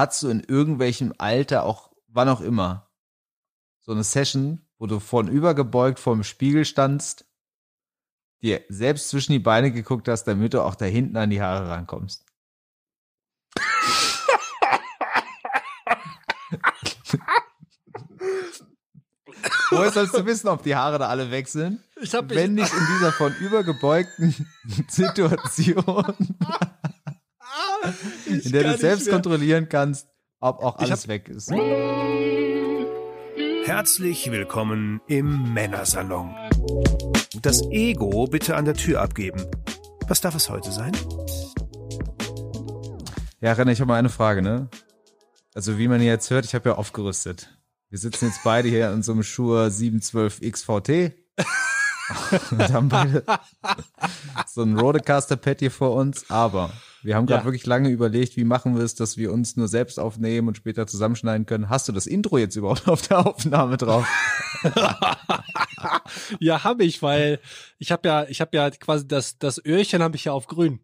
hattest du in irgendwelchem Alter, auch wann auch immer, so eine Session, wo du vornübergebeugt vor dem Spiegel standst, dir selbst zwischen die Beine geguckt hast, damit du auch da hinten an die Haare rankommst? Woher sollst du wissen, ob die Haare da alle weg sind? Ich hab Wenn nicht in dieser von übergebeugten Situation, in der du selbst kontrollieren kannst, ob auch alles weg ist. Herzlich willkommen im Männersalon. Das Ego bitte an der Tür abgeben. Was darf es heute sein? Ja, Renner, ich habe mal eine Frage, ne? Also wie man jetzt hört, ich habe ja aufgerüstet. Wir sitzen jetzt beide hier in so einem Schuhe 712 XVT und haben beide so ein Rodecaster-Pad hier vor uns, aber wir haben gerade Ja. wirklich lange überlegt, wie machen wir es, dass wir uns nur selbst aufnehmen und später zusammenschneiden können. Hast du das Intro jetzt überhaupt auf der Aufnahme drauf? Ja, habe ich, weil ich habe ja, ich habe ja quasi das das Öhrchen habe ich ja auf grün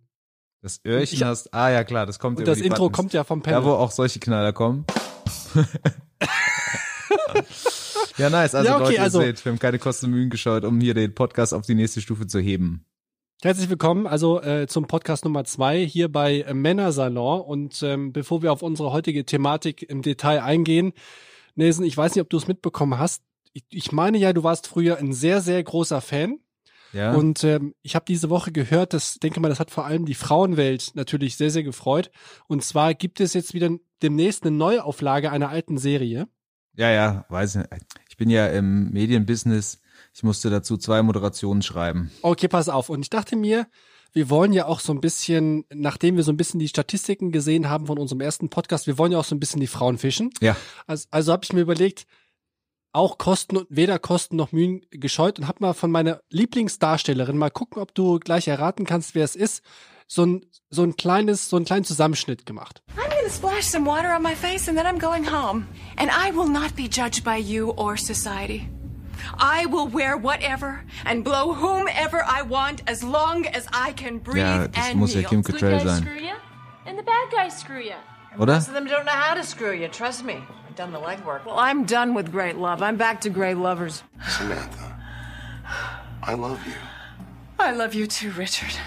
Das Öhrchen Ich- hast, ah ja klar, das kommt und über das Intro Buttons. kommt ja vom Da, Panel. wo auch solche Knaller kommen. ja, nice. Also, Ja, okay, Leute, ihr also- seht, wir haben keine Kosten und Mühen geschaut, um hier den Podcast auf die nächste Stufe zu heben. Herzlich willkommen also äh, zum Podcast Nummer zwei hier bei äh, Männersalon und ähm, bevor wir auf unsere heutige Thematik im Detail eingehen, Nelson, ich weiß nicht, ob du es mitbekommen hast. Ich, ich meine ja, du warst früher ein sehr sehr großer Fan Ja. Und ähm, ich habe diese Woche gehört, das denke mal, das hat vor allem die Frauenwelt natürlich sehr, sehr gefreut. Und zwar gibt es jetzt wieder demnächst eine Neuauflage einer alten Serie. ja, ja, weiß nicht. Ich bin ja im Medienbusiness. Ich musste dazu zwei Moderationen schreiben. Okay, pass auf. Und ich dachte mir, wir wollen ja auch so ein bisschen, nachdem wir so ein bisschen die Statistiken gesehen haben von unserem ersten Podcast, wir wollen ja auch so ein bisschen die Frauen fischen. Ja. Also, also habe ich mir überlegt, auch Kosten und weder Kosten noch Mühen gescheut und hab mal von meiner Lieblingsdarstellerin mal gucken, ob du gleich erraten kannst, wer es ist, so ein so ein kleines so einen kleinen Zusammenschnitt gemacht. I'm gonna splash some water on my face and then I'm going home. And I will not be judged by you or society. I will wear whatever and blow whomever I want as long as I can breathe Ja, das and muss ja. Kim Good Cattrall guys sein. screw you, and the bad guys screw you. Oder? Most of them don't know how to screw you. Trust me. I've done the legwork. Well, I'm done with great love. I'm back to great lovers. Samantha, I love you. I love you too, Richard.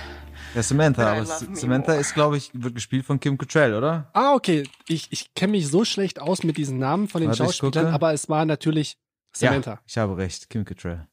Ja, Samantha. Aber Samantha ist, glaube ich, wird gespielt von Kim Cattrall, oder? Ah, okay. Ich, ich kenne mich so schlecht aus mit diesen Namen von den Warte, Schauspielern, aber es war natürlich Samantha. Ja, ich habe recht. Kim Cattrall.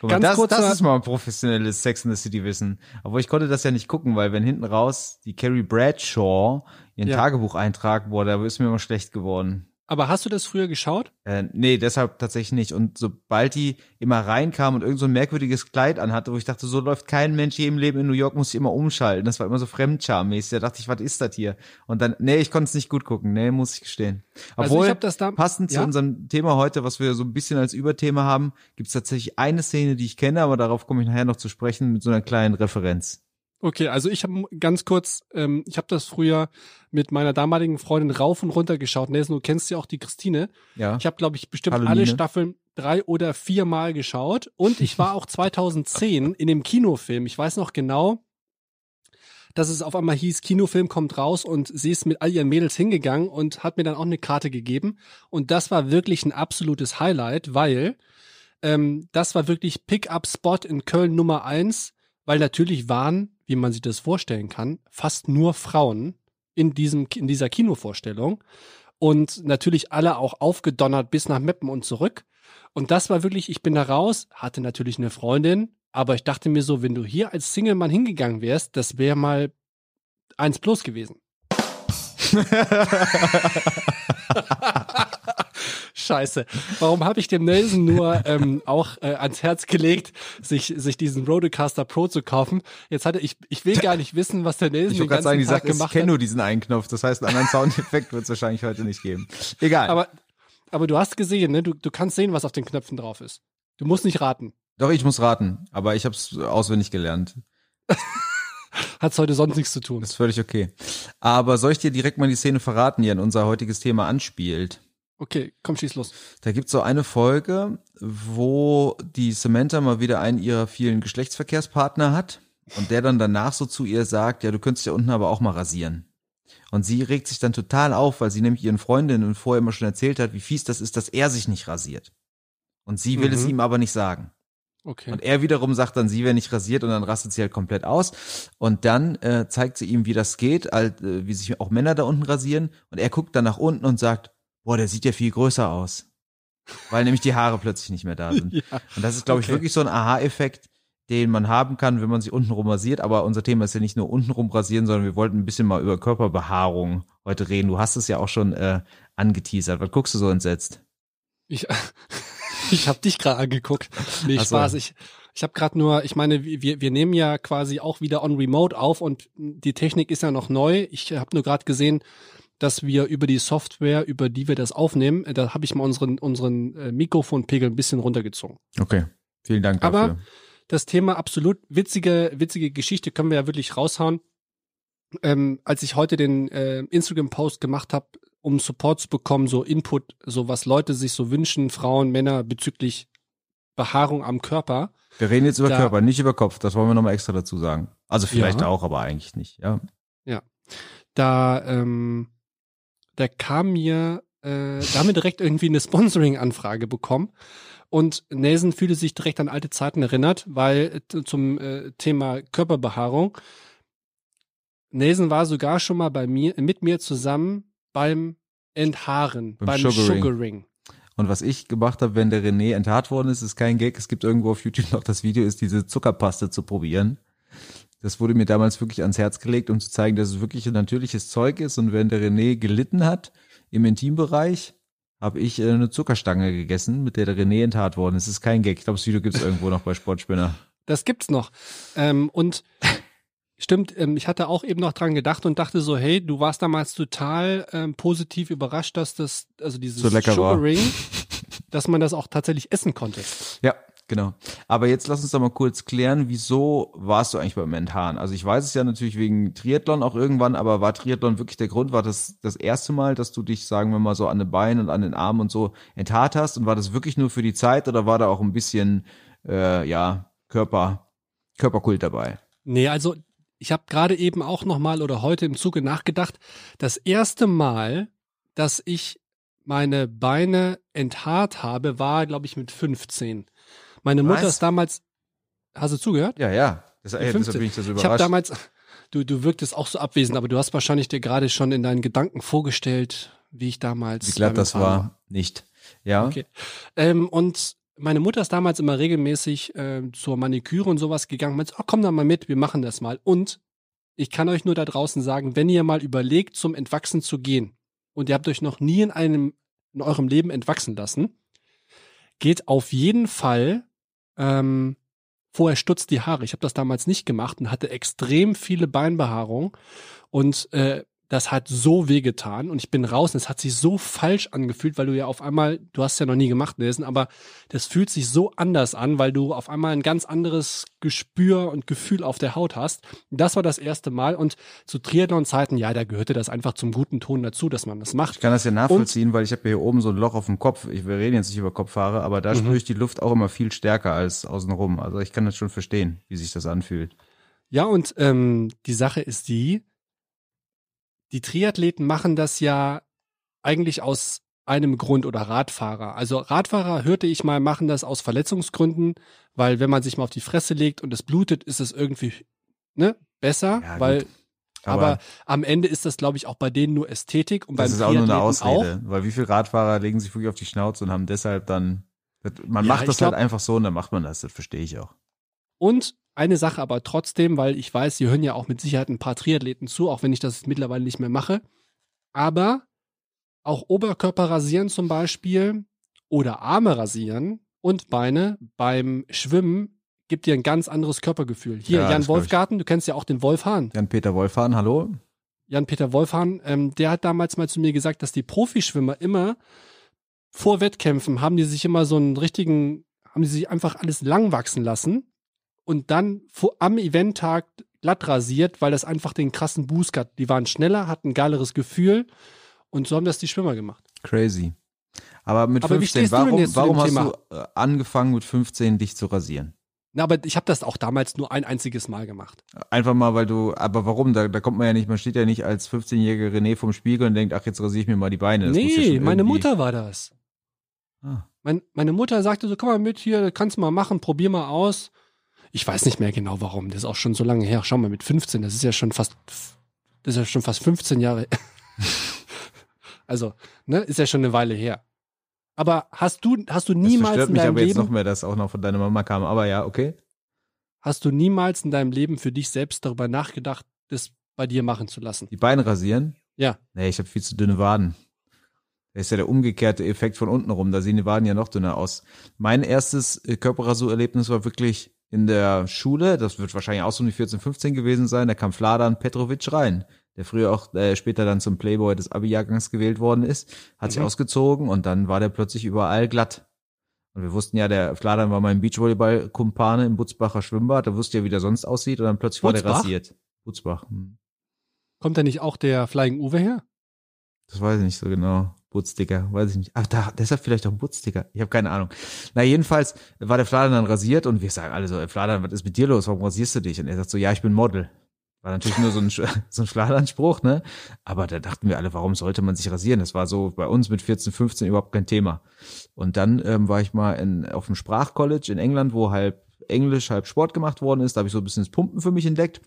Guck Ganz mal, das, kurzer- das ist mal ein professionelles Sex in the City Wissen. Aber ich konnte das ja nicht gucken, weil wenn hinten raus die Carrie Bradshaw ihren Ja. Tagebucheintrag, boah, da ist mir immer schlecht geworden. Aber hast du das früher geschaut? Äh, nee, deshalb tatsächlich nicht. Und sobald die immer reinkam und irgend so ein merkwürdiges Kleid anhatte, wo ich dachte, so läuft kein Mensch hier im Leben in New York, muss ich immer umschalten. Das war immer so fremdscharmäßig. Da dachte ich, was ist das hier? Und dann, nee, ich konnte es nicht gut gucken. Nee, muss ich gestehen. Also Obwohl, ich das da- passend zu Ja? unserem Thema heute, was wir so ein bisschen als Überthema haben, gibt es tatsächlich eine Szene, die ich kenne, aber darauf komme ich nachher noch zu sprechen, mit so einer kleinen Referenz. Okay, also ich habe ganz kurz, ähm, ich habe das früher mit meiner damaligen Freundin rauf und runter geschaut. Nelson, du kennst ja auch die Christine. Ja. Ich habe, glaube ich, bestimmt Hallo, alle Nine. Staffeln drei oder vier Mal geschaut. Und ich war auch 2010 in dem Kinofilm. Ich weiß noch genau, dass es auf einmal hieß, Kinofilm kommt raus und sie ist mit all ihren Mädels hingegangen und hat mir dann auch eine Karte gegeben. Und das war wirklich ein absolutes Highlight, weil ähm, das war wirklich Pick-up-Spot in Köln Nummer eins, weil natürlich waren, wie man sich das vorstellen kann, fast nur Frauen in diesem in dieser Kinovorstellung und natürlich alle auch aufgedonnert bis nach Meppen und zurück. Und das war wirklich, ich bin da raus, hatte natürlich eine Freundin, aber ich dachte mir so, wenn du hier als Single-Mann hingegangen wärst, das wäre mal eins plus gewesen. Scheiße. Warum habe ich dem Nelson nur ähm, auch äh, ans Herz gelegt, sich, sich diesen Rodecaster Pro zu kaufen? Jetzt hatte ich, ich will gar nicht wissen, was der Nelson Ich den ganzen sagen, die Tag Sache ist, ich gemacht kenne hat. nur diesen einen Knopf. Das heißt, einen anderen Soundeffekt wird es wahrscheinlich heute nicht geben. Egal. Aber, aber du hast gesehen, ne? Du, du kannst sehen, was auf den Knöpfen drauf ist. Du musst nicht raten. Doch, ich muss raten. Aber ich habe es auswendig gelernt. Hat's heute sonst nichts zu tun. Das ist völlig okay. Aber soll ich dir direkt mal die Szene verraten, die an unser heutiges Thema anspielt? Okay, komm, schieß los. Da gibt's so eine Folge, wo die Samantha mal wieder einen ihrer vielen Geschlechtsverkehrspartner hat und der dann danach so zu ihr sagt, ja, du könntest ja unten aber auch mal rasieren. Und sie regt sich dann total auf, weil sie nämlich ihren Freundinnen vorher immer schon erzählt hat, wie fies das ist, dass er sich nicht rasiert. Und sie will es Mhm. ihm aber nicht sagen. Okay. Und er wiederum sagt dann, sie wäre nicht rasiert und dann rastet sie halt komplett aus. Und dann äh, zeigt sie ihm, wie das geht, halt, äh, wie sich auch Männer da unten rasieren. Und er guckt dann nach unten und sagt, boah, der sieht ja viel größer aus. Weil nämlich die Haare plötzlich nicht mehr da sind. ja. Und das ist, glaube ich, Okay. wirklich so ein Aha-Effekt, den man haben kann, wenn man sich untenrum rasiert. Aber unser Thema ist ja nicht nur untenrum rasieren, sondern wir wollten ein bisschen mal über Körperbehaarung heute reden. Du hast es ja auch schon äh, angeteasert. Was guckst du so entsetzt? Ich, ich habe dich gerade angeguckt. Nee, so. Spaß. Ich, ich habe gerade nur, ich meine, wir, wir nehmen ja quasi auch wieder on Remote auf und die Technik ist ja noch neu. Ich habe nur gerade gesehen, dass wir über die Software, über die wir das aufnehmen, äh, da habe ich mal unseren, unseren äh, Mikrofonpegel ein bisschen runtergezogen. Okay. Vielen Dank Aber- dafür. das Thema absolut witzige, witzige Geschichte können wir ja wirklich raushauen. Ähm, als ich heute den äh, Instagram-Post gemacht habe, um Support zu bekommen, so Input, so was Leute sich so wünschen, Frauen, Männer bezüglich Behaarung am Körper. Wir reden jetzt über Da- Körper, nicht über Kopf. Das wollen wir nochmal extra dazu sagen. Also vielleicht Ja. auch, aber eigentlich nicht. Ja. Da, ähm, da kam mir, äh, da haben wir direkt irgendwie eine Sponsoring-Anfrage bekommen. Und Nelson fühlte sich direkt an alte Zeiten erinnert, weil äh, zum äh, Thema Körperbehaarung. Nelson war sogar schon mal bei mir, mit mir zusammen beim Enthaaren, Beim beim, Sugaring. Sugaring. Und was ich gemacht habe, wenn der René enthaart worden ist, ist kein Gag. Es gibt irgendwo auf YouTube noch das Video, ist diese Zuckerpaste zu probieren. Das wurde mir damals wirklich ans Herz gelegt, um zu zeigen, dass es wirklich ein natürliches Zeug ist. Und wenn der René gelitten hat im Intimbereich, habe ich äh, eine Zuckerstange gegessen, mit der der René enthaart worden ist. Das ist kein Gag. Ich glaube, das Video gibt es irgendwo noch bei Sportspinner. Das gibt's noch. Ähm, und stimmt, ähm, ich hatte auch eben noch dran gedacht und dachte so, hey, du warst damals total ähm, positiv überrascht, dass das, also dieses So. Sugaring, dass man das auch tatsächlich essen konnte. Ja, genau. Aber jetzt lass uns doch mal kurz klären, wieso warst du eigentlich beim Enthaaren? Also ich weiß es ja natürlich wegen Triathlon auch irgendwann, aber war Triathlon wirklich der Grund? War das das erste Mal, dass du dich, sagen wir mal, so an den Beinen und an den Armen und so enthaart hast? Und war das wirklich nur für die Zeit oder war da auch ein bisschen, äh, ja, Körper, Körperkult dabei? Nee, also ich habe gerade eben auch nochmal oder heute im Zuge nachgedacht, das erste Mal, dass ich meine Beine enthaart habe, war, glaube ich, mit 15. Meine Mutter Was? ist damals, hast du zugehört? Ja, ja. Das, ey, 15. deshalb bin ich das Ich habe überrascht. damals, du, du wirktest auch so abwesend, aber du hast wahrscheinlich dir gerade schon in deinen Gedanken vorgestellt, wie ich damals. Wie glatt das war, nicht. Ja. Okay. Ähm, und meine Mutter ist damals immer regelmäßig äh, zur Maniküre und sowas gegangen. Meinte, oh, komm da mal mit, wir machen das mal. Und ich kann euch nur da draußen sagen, wenn ihr mal überlegt, zum Entwachsen zu gehen und ihr habt euch noch nie in einem in eurem Leben entwachsen lassen, geht auf jeden Fall ähm, vorher stutzt die Haare. Ich habe das damals nicht gemacht und hatte extrem viele Beinbehaarung und äh, das hat so wehgetan und ich bin raus und es hat sich so falsch angefühlt, weil du ja auf einmal, du hast ja noch nie gemacht, Nelson, aber das fühlt sich so anders an, weil du auf einmal ein ganz anderes Gespür und Gefühl auf der Haut hast. Das war das erste Mal und zu Triathlon-Zeiten, ja, da gehörte das einfach zum guten Ton dazu, dass man das macht. Ich kann das ja nachvollziehen, weil ich habe hier oben so ein Loch auf dem Kopf. Ich, wir reden jetzt nicht über Kopfhaare, aber da Mhm. spüre ich die Luft auch immer viel stärker als außenrum. Also ich kann das schon verstehen, wie sich das anfühlt. Ja, und ähm, die Sache ist die, die Triathleten machen das ja eigentlich aus einem Grund oder Radfahrer. Also Radfahrer hörte ich mal machen das aus Verletzungsgründen, weil wenn man sich mal auf die Fresse legt und es blutet, ist es irgendwie ne, besser, Ja, weil aber, Aber, am Ende ist das glaube ich auch bei denen nur Ästhetik und das beim ist auch nur eine Triathleten auch. Ausrede, weil wie viele Radfahrer legen sich wirklich auf die Schnauze und haben deshalb dann, man Ja, macht das glaub- halt einfach so und dann macht man das, das verstehe ich auch. Und eine Sache aber trotzdem, weil ich weiß, sie hören ja auch mit Sicherheit ein paar Triathleten zu, auch wenn ich das mittlerweile nicht mehr mache. Aber auch Oberkörper rasieren zum Beispiel oder Arme rasieren und Beine beim Schwimmen gibt dir ein ganz anderes Körpergefühl. Hier, Ja, Jan. Wolfgarten, du kennst ja auch den Wolf Hahn. Jan-Peter Wolfhahn, hallo? Jan-Peter Wolfhahn, ähm, der hat damals mal zu mir gesagt, dass die Profischwimmer immer vor Wettkämpfen haben die sich immer so einen richtigen, haben die sich einfach alles lang wachsen lassen und dann am Eventtag glatt rasiert, weil das einfach den krassen Boost hat. Die waren schneller, hatten ein geileres Gefühl und so haben das die Schwimmer gemacht. Crazy. Aber mit Aber wie 15, stehst du warum, warum hast Thema? du äh, angefangen mit 15 dich zu rasieren? Na, aber ich habe das auch damals nur ein einziges Mal gemacht. Einfach mal, weil du, aber warum? Da, da kommt man ja nicht, man steht ja nicht als 15-jähriger René vom Spiegel und denkt, ach, jetzt rasiere ich mir mal die Beine. Das muss ja nee, schon meine irgendwie- Mutter war das. Ah. Mein, meine Mutter sagte so, komm mal mit hier, kannst du mal machen, probier mal aus. Ich weiß nicht mehr genau warum, das ist auch schon so lange her. Schau mal, mit 15, das ist ja schon fast, das ist ja schon fast 15 Jahre. also, ne, ist ja schon eine Weile her. Aber hast du, hast du Das niemals verstört in mich deinem aber jetzt noch mehr, dass auch noch von deiner Mama kam. Aber ja, okay. hast du niemals in deinem Leben für dich selbst darüber nachgedacht, das bei dir machen zu lassen? Die Beine rasieren? Ja. Nee, ich habe viel zu dünne Waden. Das ist ja der umgekehrte Effekt von unten rum. Da sehen die Waden ja noch dünner aus. Mein erstes äh, Körperrasurerlebnis war wirklich in der Schule. Das wird wahrscheinlich auch so um die 14, 15 gewesen sein. Da kam Fladan Petrovic rein, der früher auch äh, später dann zum Playboy des Abi-Jahrgangs gewählt worden ist. Hat sich Mhm. ausgezogen und dann war der plötzlich überall glatt. Und wir wussten ja, der Fladan war mein Beachvolleyball-Kumpane im Butzbacher Schwimmbad. Da wusste ja, wie der sonst aussieht. Und dann plötzlich war der Butzbach? rasiert. Butzbach. Hm. Kommt da nicht auch der Flying Uwe her? Das weiß ich nicht so genau. Butzdicker, weiß ich nicht. Ach, da, deshalb vielleicht auch Butzdicker. Ich habe keine Ahnung. Na, jedenfalls war der Fladan dann rasiert und wir sagen alle so, ey, Fladan, was ist mit dir los? Warum rasierst du dich? Und er sagt so, ja, ich bin Model. War natürlich nur so ein, so ein Fladan-Spruch, ne? Aber da dachten wir alle, warum sollte man sich rasieren? Das war so bei uns mit 14, 15 überhaupt kein Thema. Und dann ähm, war ich mal in, auf dem Sprachcollege in England, wo halb Englisch, halb Sport gemacht worden ist. Da habe ich so ein bisschen das Pumpen für mich entdeckt.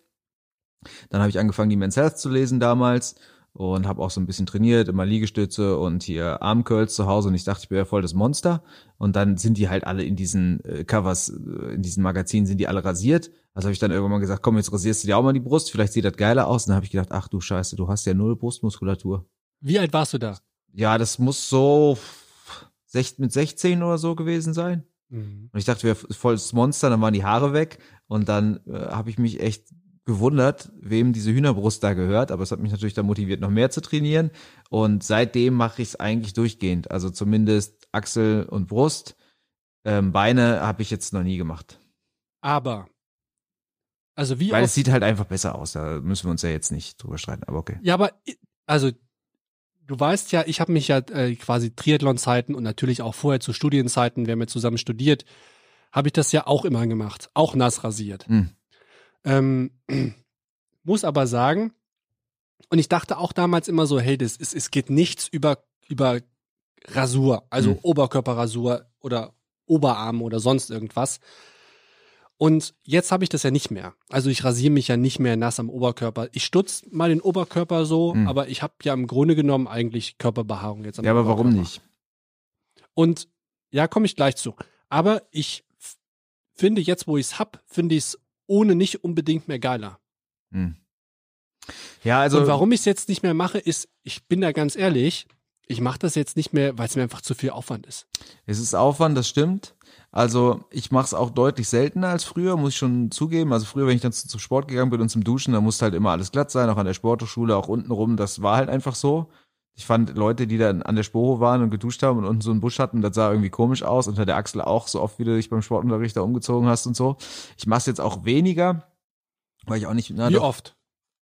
Dann habe ich angefangen, die Men's Health zu lesen damals und habe auch so ein bisschen trainiert, immer Liegestütze und hier Armcurls zu Hause und ich dachte, ich wäre voll das Monster und dann sind die halt alle in diesen äh, Covers, äh, in diesen Magazinen sind die alle rasiert. Also habe ich dann irgendwann mal gesagt, komm, jetzt rasierst du dir auch mal die Brust, vielleicht sieht das geiler aus. Und dann habe ich gedacht, ach du Scheiße, du hast ja null Brustmuskulatur. Wie alt warst du da? Ja, das muss so mit 16 oder so gewesen sein. Mhm. Und ich dachte, wir volles Monster, dann waren die Haare weg und dann äh, habe ich mich echt gewundert, wem diese Hühnerbrust da gehört, aber es hat mich natürlich dann motiviert, noch mehr zu trainieren und seitdem mache ich es eigentlich durchgehend, also zumindest Achsel und Brust, ähm, Beine habe ich jetzt noch nie gemacht, Aber, also wie weil es sieht halt einfach besser aus, da müssen wir uns ja jetzt nicht drüber streiten, aber okay. Ja, aber also du weißt ja, ich habe mich ja äh, quasi Triathlon-Zeiten und natürlich auch vorher zu Studienzeiten, wir haben ja zusammen studiert, habe ich das ja auch immer gemacht, auch nass rasiert. Hm. Ähm, muss aber sagen, und ich dachte auch damals immer so, hey, das ist, es geht nichts über über Rasur, also Hm. Oberkörperrasur oder Oberarm oder sonst irgendwas. Und jetzt habe ich das ja nicht mehr. Also ich rasiere mich ja nicht mehr nass am Oberkörper. Ich stutz mal den Oberkörper so, Hm. aber ich habe ja im Grunde genommen eigentlich Körperbehaarung jetzt am Ja, aber warum nicht? Und ja, komme ich gleich zu. Aber ich finde jetzt, wo ich es hab, finde ich es ohne nicht unbedingt mehr geiler. Hm. Ja, also und warum ich es jetzt nicht mehr mache, ist, ich bin da ganz ehrlich, ich mache das jetzt nicht mehr, weil es mir einfach zu viel Aufwand ist. Es ist Aufwand, das stimmt. Also ich mache es auch deutlich seltener als früher, muss ich schon zugeben. Also früher, wenn ich dann zu- zum Sport gegangen bin und zum Duschen, da musste halt immer alles glatt sein, auch an der Sporthochschule, auch unten rum. Das war halt einfach so. Ich fand Leute, die dann an der Sporo waren und geduscht haben und unten so einen Busch hatten, das sah irgendwie komisch aus. Unter der Achsel auch, so oft wie du dich beim Sportunterricht da umgezogen hast und so. Ich mache es jetzt auch weniger, weil ich auch nicht, na, wie doch, oft?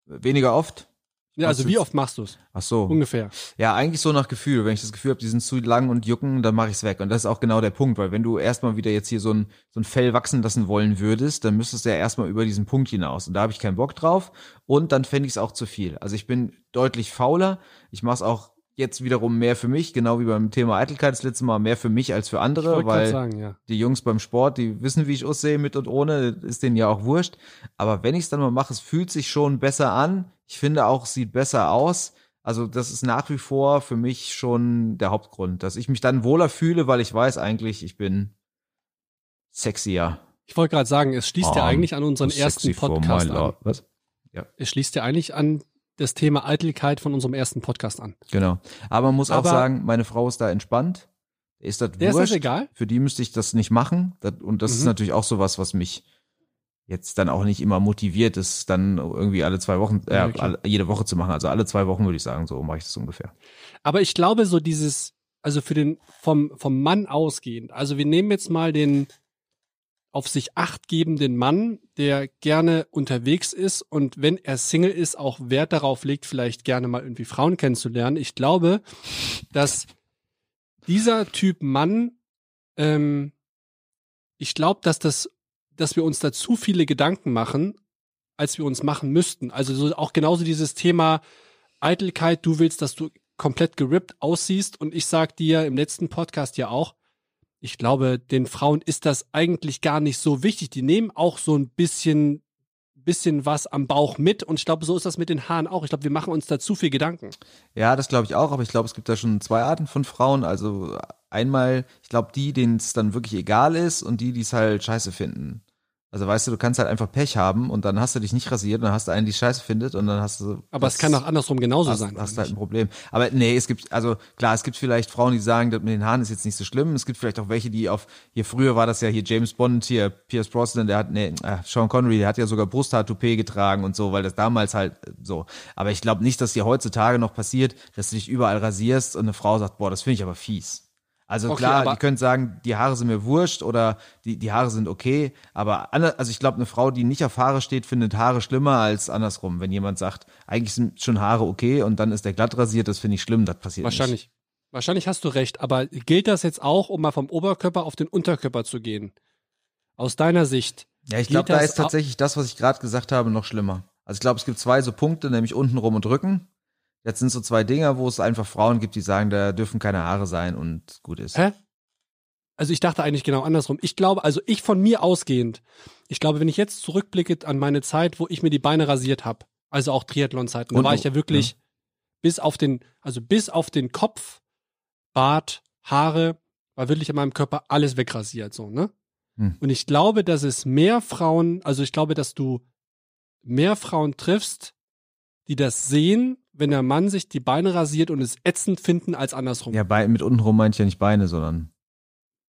weniger oft. Ja, also wie oft machst du es? Ach so. Ungefähr. Ja, eigentlich so nach Gefühl. Wenn ich das Gefühl habe, die sind zu lang und jucken, dann mache ich es weg. Und das ist auch genau der Punkt, weil wenn du erstmal wieder jetzt hier so ein, so ein Fell wachsen lassen wollen würdest, dann müsstest du ja erstmal über diesen Punkt hinaus. Und da habe ich keinen Bock drauf. Und dann fände ich es auch zu viel. Also ich bin deutlich fauler. Ich mache es auch jetzt wiederum mehr für mich, genau wie beim Thema Eitelkeit das letzte Mal, mehr für mich als für Ich andere, gerade weil sagen, ja. die Jungs beim Sport, die wissen, wie ich aussehe mit und ohne, ist denen ja auch wurscht. Aber wenn ich es dann mal mache, es fühlt sich schon besser an. Ich finde auch, sieht besser aus. Also das ist nach wie vor für mich schon der Hauptgrund, dass ich mich dann wohler fühle, weil ich weiß eigentlich, ich bin sexier. Ich wollte gerade sagen, es schließt ja Um, eigentlich an unseren ersten Podcast an. Was? Es schließt ja eigentlich an das Thema Eitelkeit von unserem ersten Podcast an. Genau. Aber man muss auch Aber- sagen, meine Frau ist da entspannt. Ist das Der ist das wurscht. egal? Für die müsste ich das nicht machen. Das, und das ist Mhm. natürlich auch sowas, was mich jetzt dann auch nicht immer motiviert ist, dann irgendwie alle zwei Wochen, äh, alle, jede Woche zu machen. Also alle zwei Wochen würde ich sagen, so mache ich das ungefähr. Aber ich glaube, so dieses, also für den, vom, vom Mann ausgehend, also wir nehmen jetzt mal den auf sich acht gebenden Mann, der gerne unterwegs ist und wenn er Single ist, auch Wert darauf legt, vielleicht gerne mal irgendwie Frauen kennenzulernen. Ich glaube, dass dieser Typ Mann, ähm, ich glaube, dass das dass wir uns da zu viele Gedanken machen, als wir uns machen müssten. Also so auch genauso dieses Thema Eitelkeit, du willst, dass du komplett gerippt aussiehst und ich sag dir im letzten Podcast ja auch, ich glaube, den Frauen ist das eigentlich gar nicht so wichtig. Die nehmen auch so ein bisschen bisschen was am Bauch mit und ich glaube, so ist das mit den Haaren auch. Ich glaube, wir machen uns da zu viel Gedanken. Ja, das glaube ich auch, aber ich glaube, es gibt da schon zwei Arten von Frauen. Also einmal, ich glaube, die, denen es dann wirklich egal ist und die, die es halt scheiße finden. Also weißt du, du kannst halt einfach Pech haben und dann hast du dich nicht rasiert und dann hast du einen, die Scheiße findet und dann hast du. Aber es kann auch andersrum genauso hast, sein. Hast halt ein Problem. Aber nee, es gibt, also klar, es gibt vielleicht Frauen, die sagen, das mit den Haaren ist jetzt nicht so schlimm. Es gibt vielleicht auch welche, die auf, hier früher war das ja hier James Bond, hier Pierce Brosnan, der hat, nee, äh, Sean Connery, der hat ja sogar Brusthaar-Toupet getragen und so, weil das damals halt äh, so. Aber ich glaube nicht, dass dir heutzutage noch passiert, dass du dich überall rasierst und eine Frau sagt, boah, das finde ich aber fies. Also Okay, klar, die können sagen, die Haare sind mir wurscht oder die, die Haare sind okay, aber alle, also ich glaube, eine Frau, die nicht auf Haare steht, findet Haare schlimmer als andersrum. Wenn jemand sagt, eigentlich sind schon Haare okay und dann ist der glatt rasiert, das finde ich schlimm, das passiert Wahrscheinlich. Wahrscheinlich hast du recht, aber gilt das jetzt auch, um mal vom Oberkörper auf den Unterkörper zu gehen? Aus deiner Sicht. nicht. Ja, ich glaube, da ist tatsächlich das, was ich gerade gesagt habe, noch schlimmer. Also ich glaube, es gibt zwei so Punkte, nämlich untenrum und Rücken. Jetzt sind so zwei Dinger, wo es einfach Frauen gibt, die sagen, da dürfen keine Haare sein und gut ist. Hä? Also ich dachte eigentlich genau andersrum. Ich glaube, also ich von mir ausgehend, ich glaube, wenn ich jetzt zurückblicke an meine Zeit, wo ich mir die Beine rasiert habe, also auch Triathlon-Zeiten, da war ich ja wirklich bis auf den, also bis auf den Kopf, Bart, Haare, war wirklich an meinem Körper alles wegrasiert, so, ne? Hm. Und ich glaube, dass es mehr Frauen, also ich glaube, dass du mehr Frauen triffst, die das sehen, wenn der Mann sich die Beine rasiert und es ätzend finden, als andersrum. Ja, bei, mit untenrum meine ich ja nicht Beine, sondern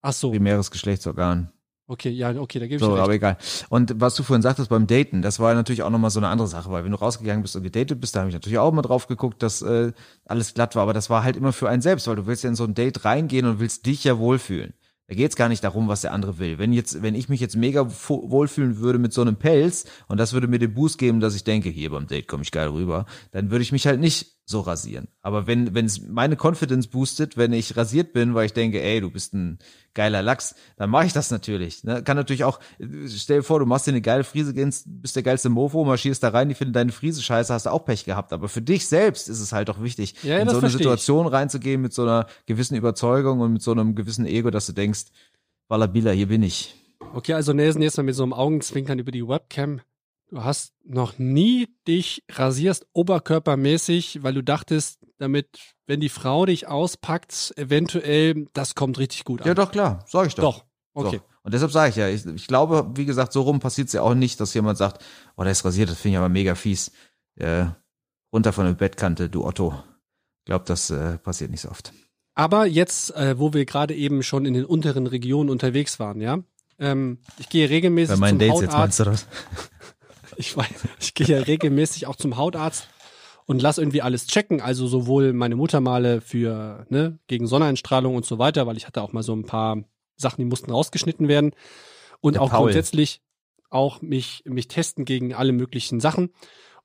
Ach so, primäres Geschlechtsorgan. okay, ja, okay, da gebe ich So, dir recht. aber egal. Und was du vorhin sagtest beim Daten, das war natürlich auch nochmal so eine andere Sache, weil wenn du rausgegangen bist und gedatet bist, da habe ich natürlich auch mal drauf geguckt, dass äh, alles glatt war, aber das war halt immer für einen selbst, weil du willst ja in so ein Date reingehen und willst dich ja wohlfühlen. Da geht's gar nicht darum, was der andere will. Wenn jetzt, wenn ich mich jetzt mega wohlfühlen würde mit so einem Pelz und das würde mir den Boost geben, dass ich denke, hier beim Date komme ich geil rüber, dann würde ich mich halt nicht so rasieren. Aber wenn wenn es meine Confidence boostet, wenn ich rasiert bin, weil ich denke, ey, du bist ein geiler Lachs, dann mache ich das natürlich. Ne? Kann natürlich auch, äh, stell dir vor, du machst dir eine geile Friese, gehst, bist der geilste Mofo, marschierst da rein, die finden deine Friese scheiße, hast du auch Pech gehabt. Aber für dich selbst ist es halt auch wichtig, Ja, ja, in so eine versteh ich. Situation reinzugehen mit so einer gewissen Überzeugung und mit so einem gewissen Ego, dass du denkst, Wallabilla, hier bin ich. Okay, also Nelson, jetzt mal mit so einem Augenzwinkern über die Webcam. Du hast noch nie dich rasierst oberkörpermäßig, weil du dachtest, damit, wenn die Frau dich auspackt, eventuell, das kommt richtig gut an. Ja, doch, klar, sag ich doch. Doch. Okay. So. Und deshalb sage ich ja, ich, ich glaube, wie gesagt, so rum passiert es ja auch nicht, dass jemand sagt, oh, der ist rasiert, das finde ich aber mega fies. Äh, runter von der Bettkante, du Otto. Ich glaube, das äh, passiert nicht so oft. Aber jetzt, äh, wo wir gerade eben schon in den unteren Regionen unterwegs waren, ja, ähm, ich gehe regelmäßig Bei meinen zum Dates jetzt Hautarzt. meinst du das? Ich weiß, ich gehe ja regelmäßig auch zum Hautarzt und lass irgendwie alles checken. Also sowohl meine Muttermale für, ne, gegen Sonneneinstrahlung und so weiter, weil ich hatte auch mal so ein paar Sachen, die mussten rausgeschnitten werden. Und Der auch Paul. grundsätzlich auch mich, mich testen gegen alle möglichen Sachen.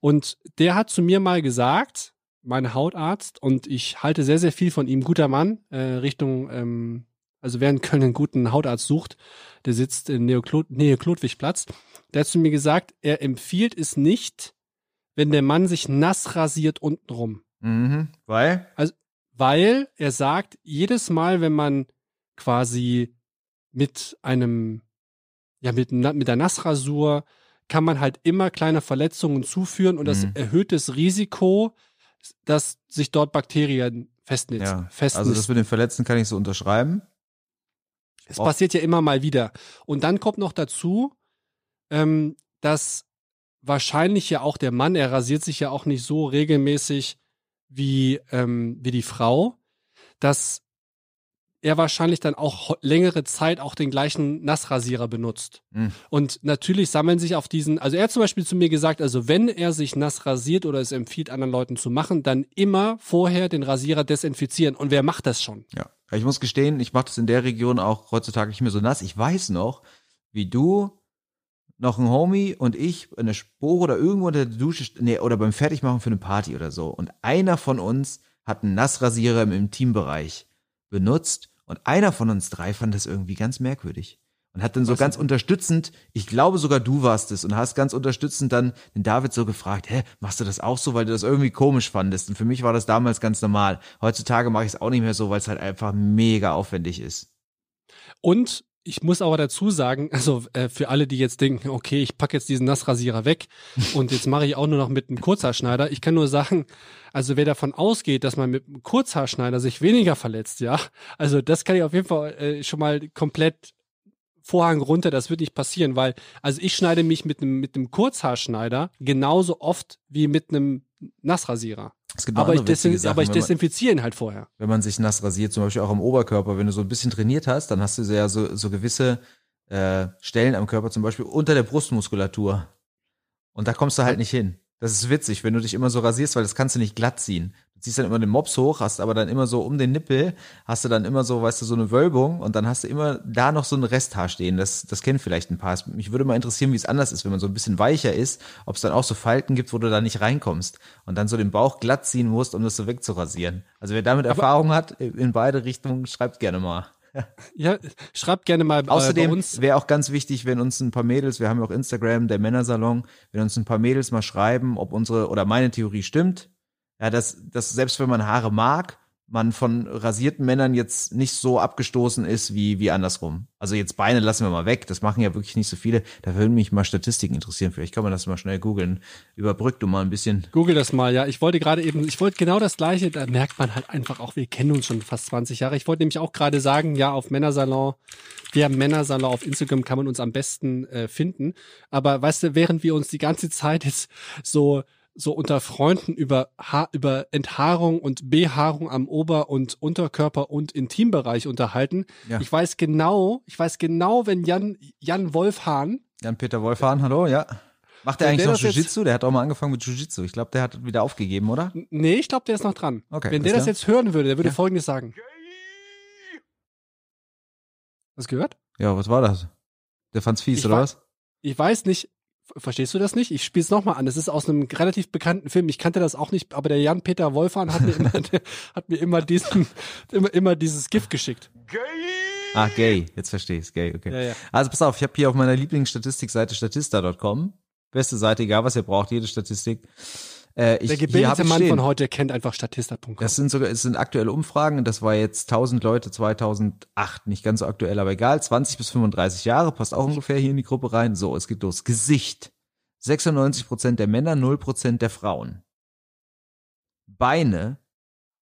Und der hat zu mir mal gesagt, mein Hautarzt, und ich halte sehr, sehr viel von ihm, guter Mann, äh, Richtung, ähm, also wer in Köln einen guten Hautarzt sucht, der sitzt in Nähe, Klot Nähe Klotwigplatz, der hat zu mir gesagt, er empfiehlt es nicht, wenn der Mann sich nass rasiert untenrum. Mhm. Weil? Weil er sagt, jedes Mal, wenn man quasi mit einem, ja, mit, mit der Nassrasur kann man halt immer kleine Verletzungen zuführen und das Mhm. erhöht das Risiko, dass sich dort Bakterien festnetzen. Ja. Also das mit den Verletzten kann ich so unterschreiben. Es passiert ja immer mal wieder. Und dann kommt noch dazu, ähm, dass wahrscheinlich ja auch der Mann, er rasiert sich ja auch nicht so regelmäßig wie, ähm, wie die Frau, dass er wahrscheinlich dann auch längere Zeit auch den gleichen Nassrasierer benutzt. Mhm. Und natürlich sammeln sich auf diesen, also er hat zum Beispiel zu mir gesagt, also wenn er sich nass rasiert oder es empfiehlt, anderen Leuten zu machen, dann immer vorher den Rasierer desinfizieren. Und wer macht das schon? Ja. Ich muss gestehen, ich mache das in der Region auch heutzutage nicht mehr so nass. Ich weiß noch, wie du noch ein Homie und ich in der Spore oder irgendwo unter der Dusche, nee, oder beim Fertigmachen für eine Party oder so. Und einer von uns hat einen Nassrasierer im Intimbereich benutzt und einer von uns drei fand das irgendwie ganz merkwürdig. Und hat dann so ganz unterstützend, ich glaube sogar du warst es und hast ganz unterstützend dann den David so gefragt, hä, machst du das auch so, weil du das irgendwie komisch fandest? Und für mich war das damals ganz normal. Heutzutage mache ich es auch nicht mehr so, weil es halt einfach mega aufwendig ist. Und ich muss aber dazu sagen, also äh, für alle, die jetzt denken, okay, ich packe jetzt diesen Nassrasierer weg und jetzt mache ich auch nur noch mit einem Kurzhaarschneider. Ich kann nur sagen, also wer davon ausgeht, dass man mit einem Kurzhaarschneider sich weniger verletzt, ja, also das kann ich auf jeden Fall äh, schon mal komplett Vorhang runter, das wird nicht passieren, weil also ich schneide mich mit einem mit einem Kurzhaarschneider genauso oft wie mit einem Nassrasierer. Es gibt Aber ich, Sachen, aber ich desinfiziere ihn halt vorher. wenn man sich nass rasiert, zum Beispiel auch am Oberkörper, wenn du so ein bisschen trainiert hast, dann hast du ja so, so gewisse äh, Stellen am Körper, zum Beispiel unter der Brustmuskulatur. Und da kommst du halt nicht hin. Das ist witzig, wenn du dich immer so rasierst, weil das kannst du nicht glatt ziehen. Du ziehst dann immer den Mops hoch, hast aber dann immer so um den Nippel, hast du dann immer so, weißt du, so eine Wölbung und dann hast du immer da noch so ein Resthaar stehen. Das, das kennen vielleicht ein paar. Mich würde mal interessieren, wie es anders ist, wenn man so ein bisschen weicher ist, ob es dann auch so Falten gibt, wo du da nicht reinkommst und dann so den Bauch glatt ziehen musst, um das so wegzurasieren. Also wer damit Erfahrung hat, in beide Richtungen, schreibt gerne mal. Ja, schreibt gerne mal äh, Außerdem wäre auch ganz wichtig, wenn uns ein paar Mädels, wir haben ja auch Instagram, der Männersalon, wenn uns ein paar Mädels mal schreiben, ob unsere oder meine Theorie stimmt. Ja, dass, dass selbst wenn man Haare mag, man von rasierten Männern jetzt nicht so abgestoßen ist wie, wie andersrum. Also jetzt Beine lassen wir mal weg, das machen ja wirklich nicht so viele. Da würden mich mal Statistiken interessieren. Vielleicht kann man das mal schnell googeln. Überbrück du mal ein bisschen. Google das mal, ja. Ich wollte gerade eben, ich wollte genau das Gleiche, da merkt man halt einfach auch, wir kennen uns schon fast 20 Jahre. Ich wollte nämlich auch gerade sagen, ja, auf Männersalon, der Männersalon auf Instagram kann man uns am besten äh, finden. Aber weißt du, während wir uns die ganze Zeit jetzt so so unter Freunden über, ha über Enthaarung und Behaarung am Ober- und Unterkörper und Intimbereich unterhalten. Ja. Ich weiß genau, ich weiß genau, wenn Jan, Jan Wolfhahn, Jan-Peter Wolfhahn, hallo, ja. Macht er eigentlich noch Jiu-Jitsu? Der hat auch mal angefangen mit Jiu-Jitsu. Ich glaube, der hat wieder aufgegeben, oder? nee, ich glaube, der ist noch dran. Okay, wenn der das jetzt hören würde, der würde Ja. Folgendes sagen. Hast du gehört? Ja, was war das? Der fand's fies, Ich oder wa- was? Ich weiß nicht, verstehst du das nicht? Ich spiele es nochmal an. Es ist aus einem relativ bekannten Film. Ich kannte das auch nicht, aber der Jan-Peter Wolfhahn hat mir immer, hat mir immer diesen, immer, immer dieses Gift geschickt. Ah, gay. Jetzt verstehe ich's. Gay, okay. Ja, ja. Also pass auf, ich habe hier auf meiner Lieblingsstatistikseite statista.com. Beste Seite, egal was ihr braucht, jede Statistik. Äh, ich, Der gebildete Mann stehen. von heute kennt einfach statista.com. Das sind sogar, es sind aktuelle Umfragen. Das war jetzt 1000 Leute 2008, nicht ganz so aktuell, aber egal. 20 bis 35 Jahre, passt auch ungefähr hier in die Gruppe rein. So, es geht los. Gesicht. 96 Prozent der Männer, 0 Prozent der Frauen. Beine.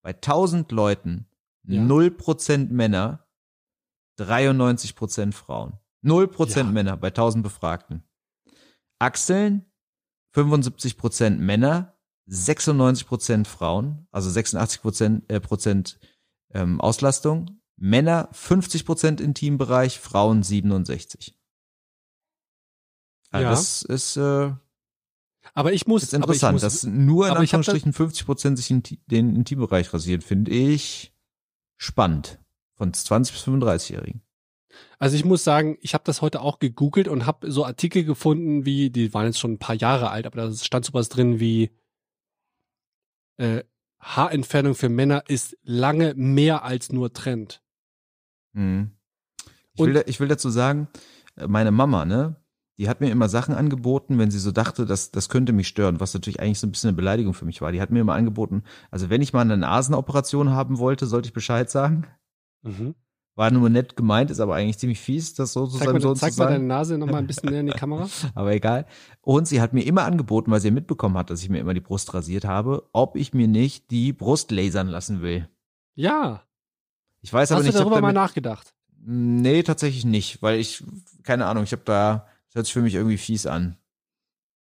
Bei 1000 Leuten, Ja. 0 Prozent Männer, 93 Prozent Frauen. 0 Prozent Ja. Männer bei 1000 Befragten. Achseln, 75 Prozent Männer, 96 Prozent Frauen, also 86 Prozent, äh, Prozent ähm, Auslastung. Männer 50 Prozent Intimbereich, Frauen 67. Also Ja. Das ist, äh, aber ich muss, ist aber ich interessant, muss, dass nur in Anführungsstrichen 50 Prozent sich in, den Intimbereich rasieren, finde ich spannend. Von 20 bis 35-Jährigen. Also ich muss sagen, ich habe das heute auch gegoogelt und habe so Artikel gefunden, wie, die waren jetzt schon ein paar Jahre alt, aber da stand sowas drin wie äh, Haarentfernung für Männer ist lange mehr als nur Trend. Mhm. Ich, Und- will, ich will dazu sagen, äh, meine Mama, ne, die hat mir immer Sachen angeboten, wenn sie so dachte, dass das könnte mich stören, was natürlich eigentlich so ein bisschen eine Beleidigung für mich war. Die hat mir immer angeboten, also wenn ich mal eine Nasenoperation haben wollte, sollte ich Bescheid sagen. Mhm. War nur nett gemeint, ist aber eigentlich ziemlich fies, das so zu Zeig, seinem mal, Sohn zeig zu mal deine sagen. Nase noch mal ein bisschen näher in die Kamera. Aber egal. Und sie hat mir immer angeboten, weil sie mitbekommen hat, dass ich mir immer die Brust rasiert habe, ob ich mir nicht die Brust lasern lassen will. Ja. Ich weiß aber Hast du nicht, ob darüber mal nachgedacht? Nee, tatsächlich nicht, weil ich, keine Ahnung, ich habe da, das hört sich für mich irgendwie fies an.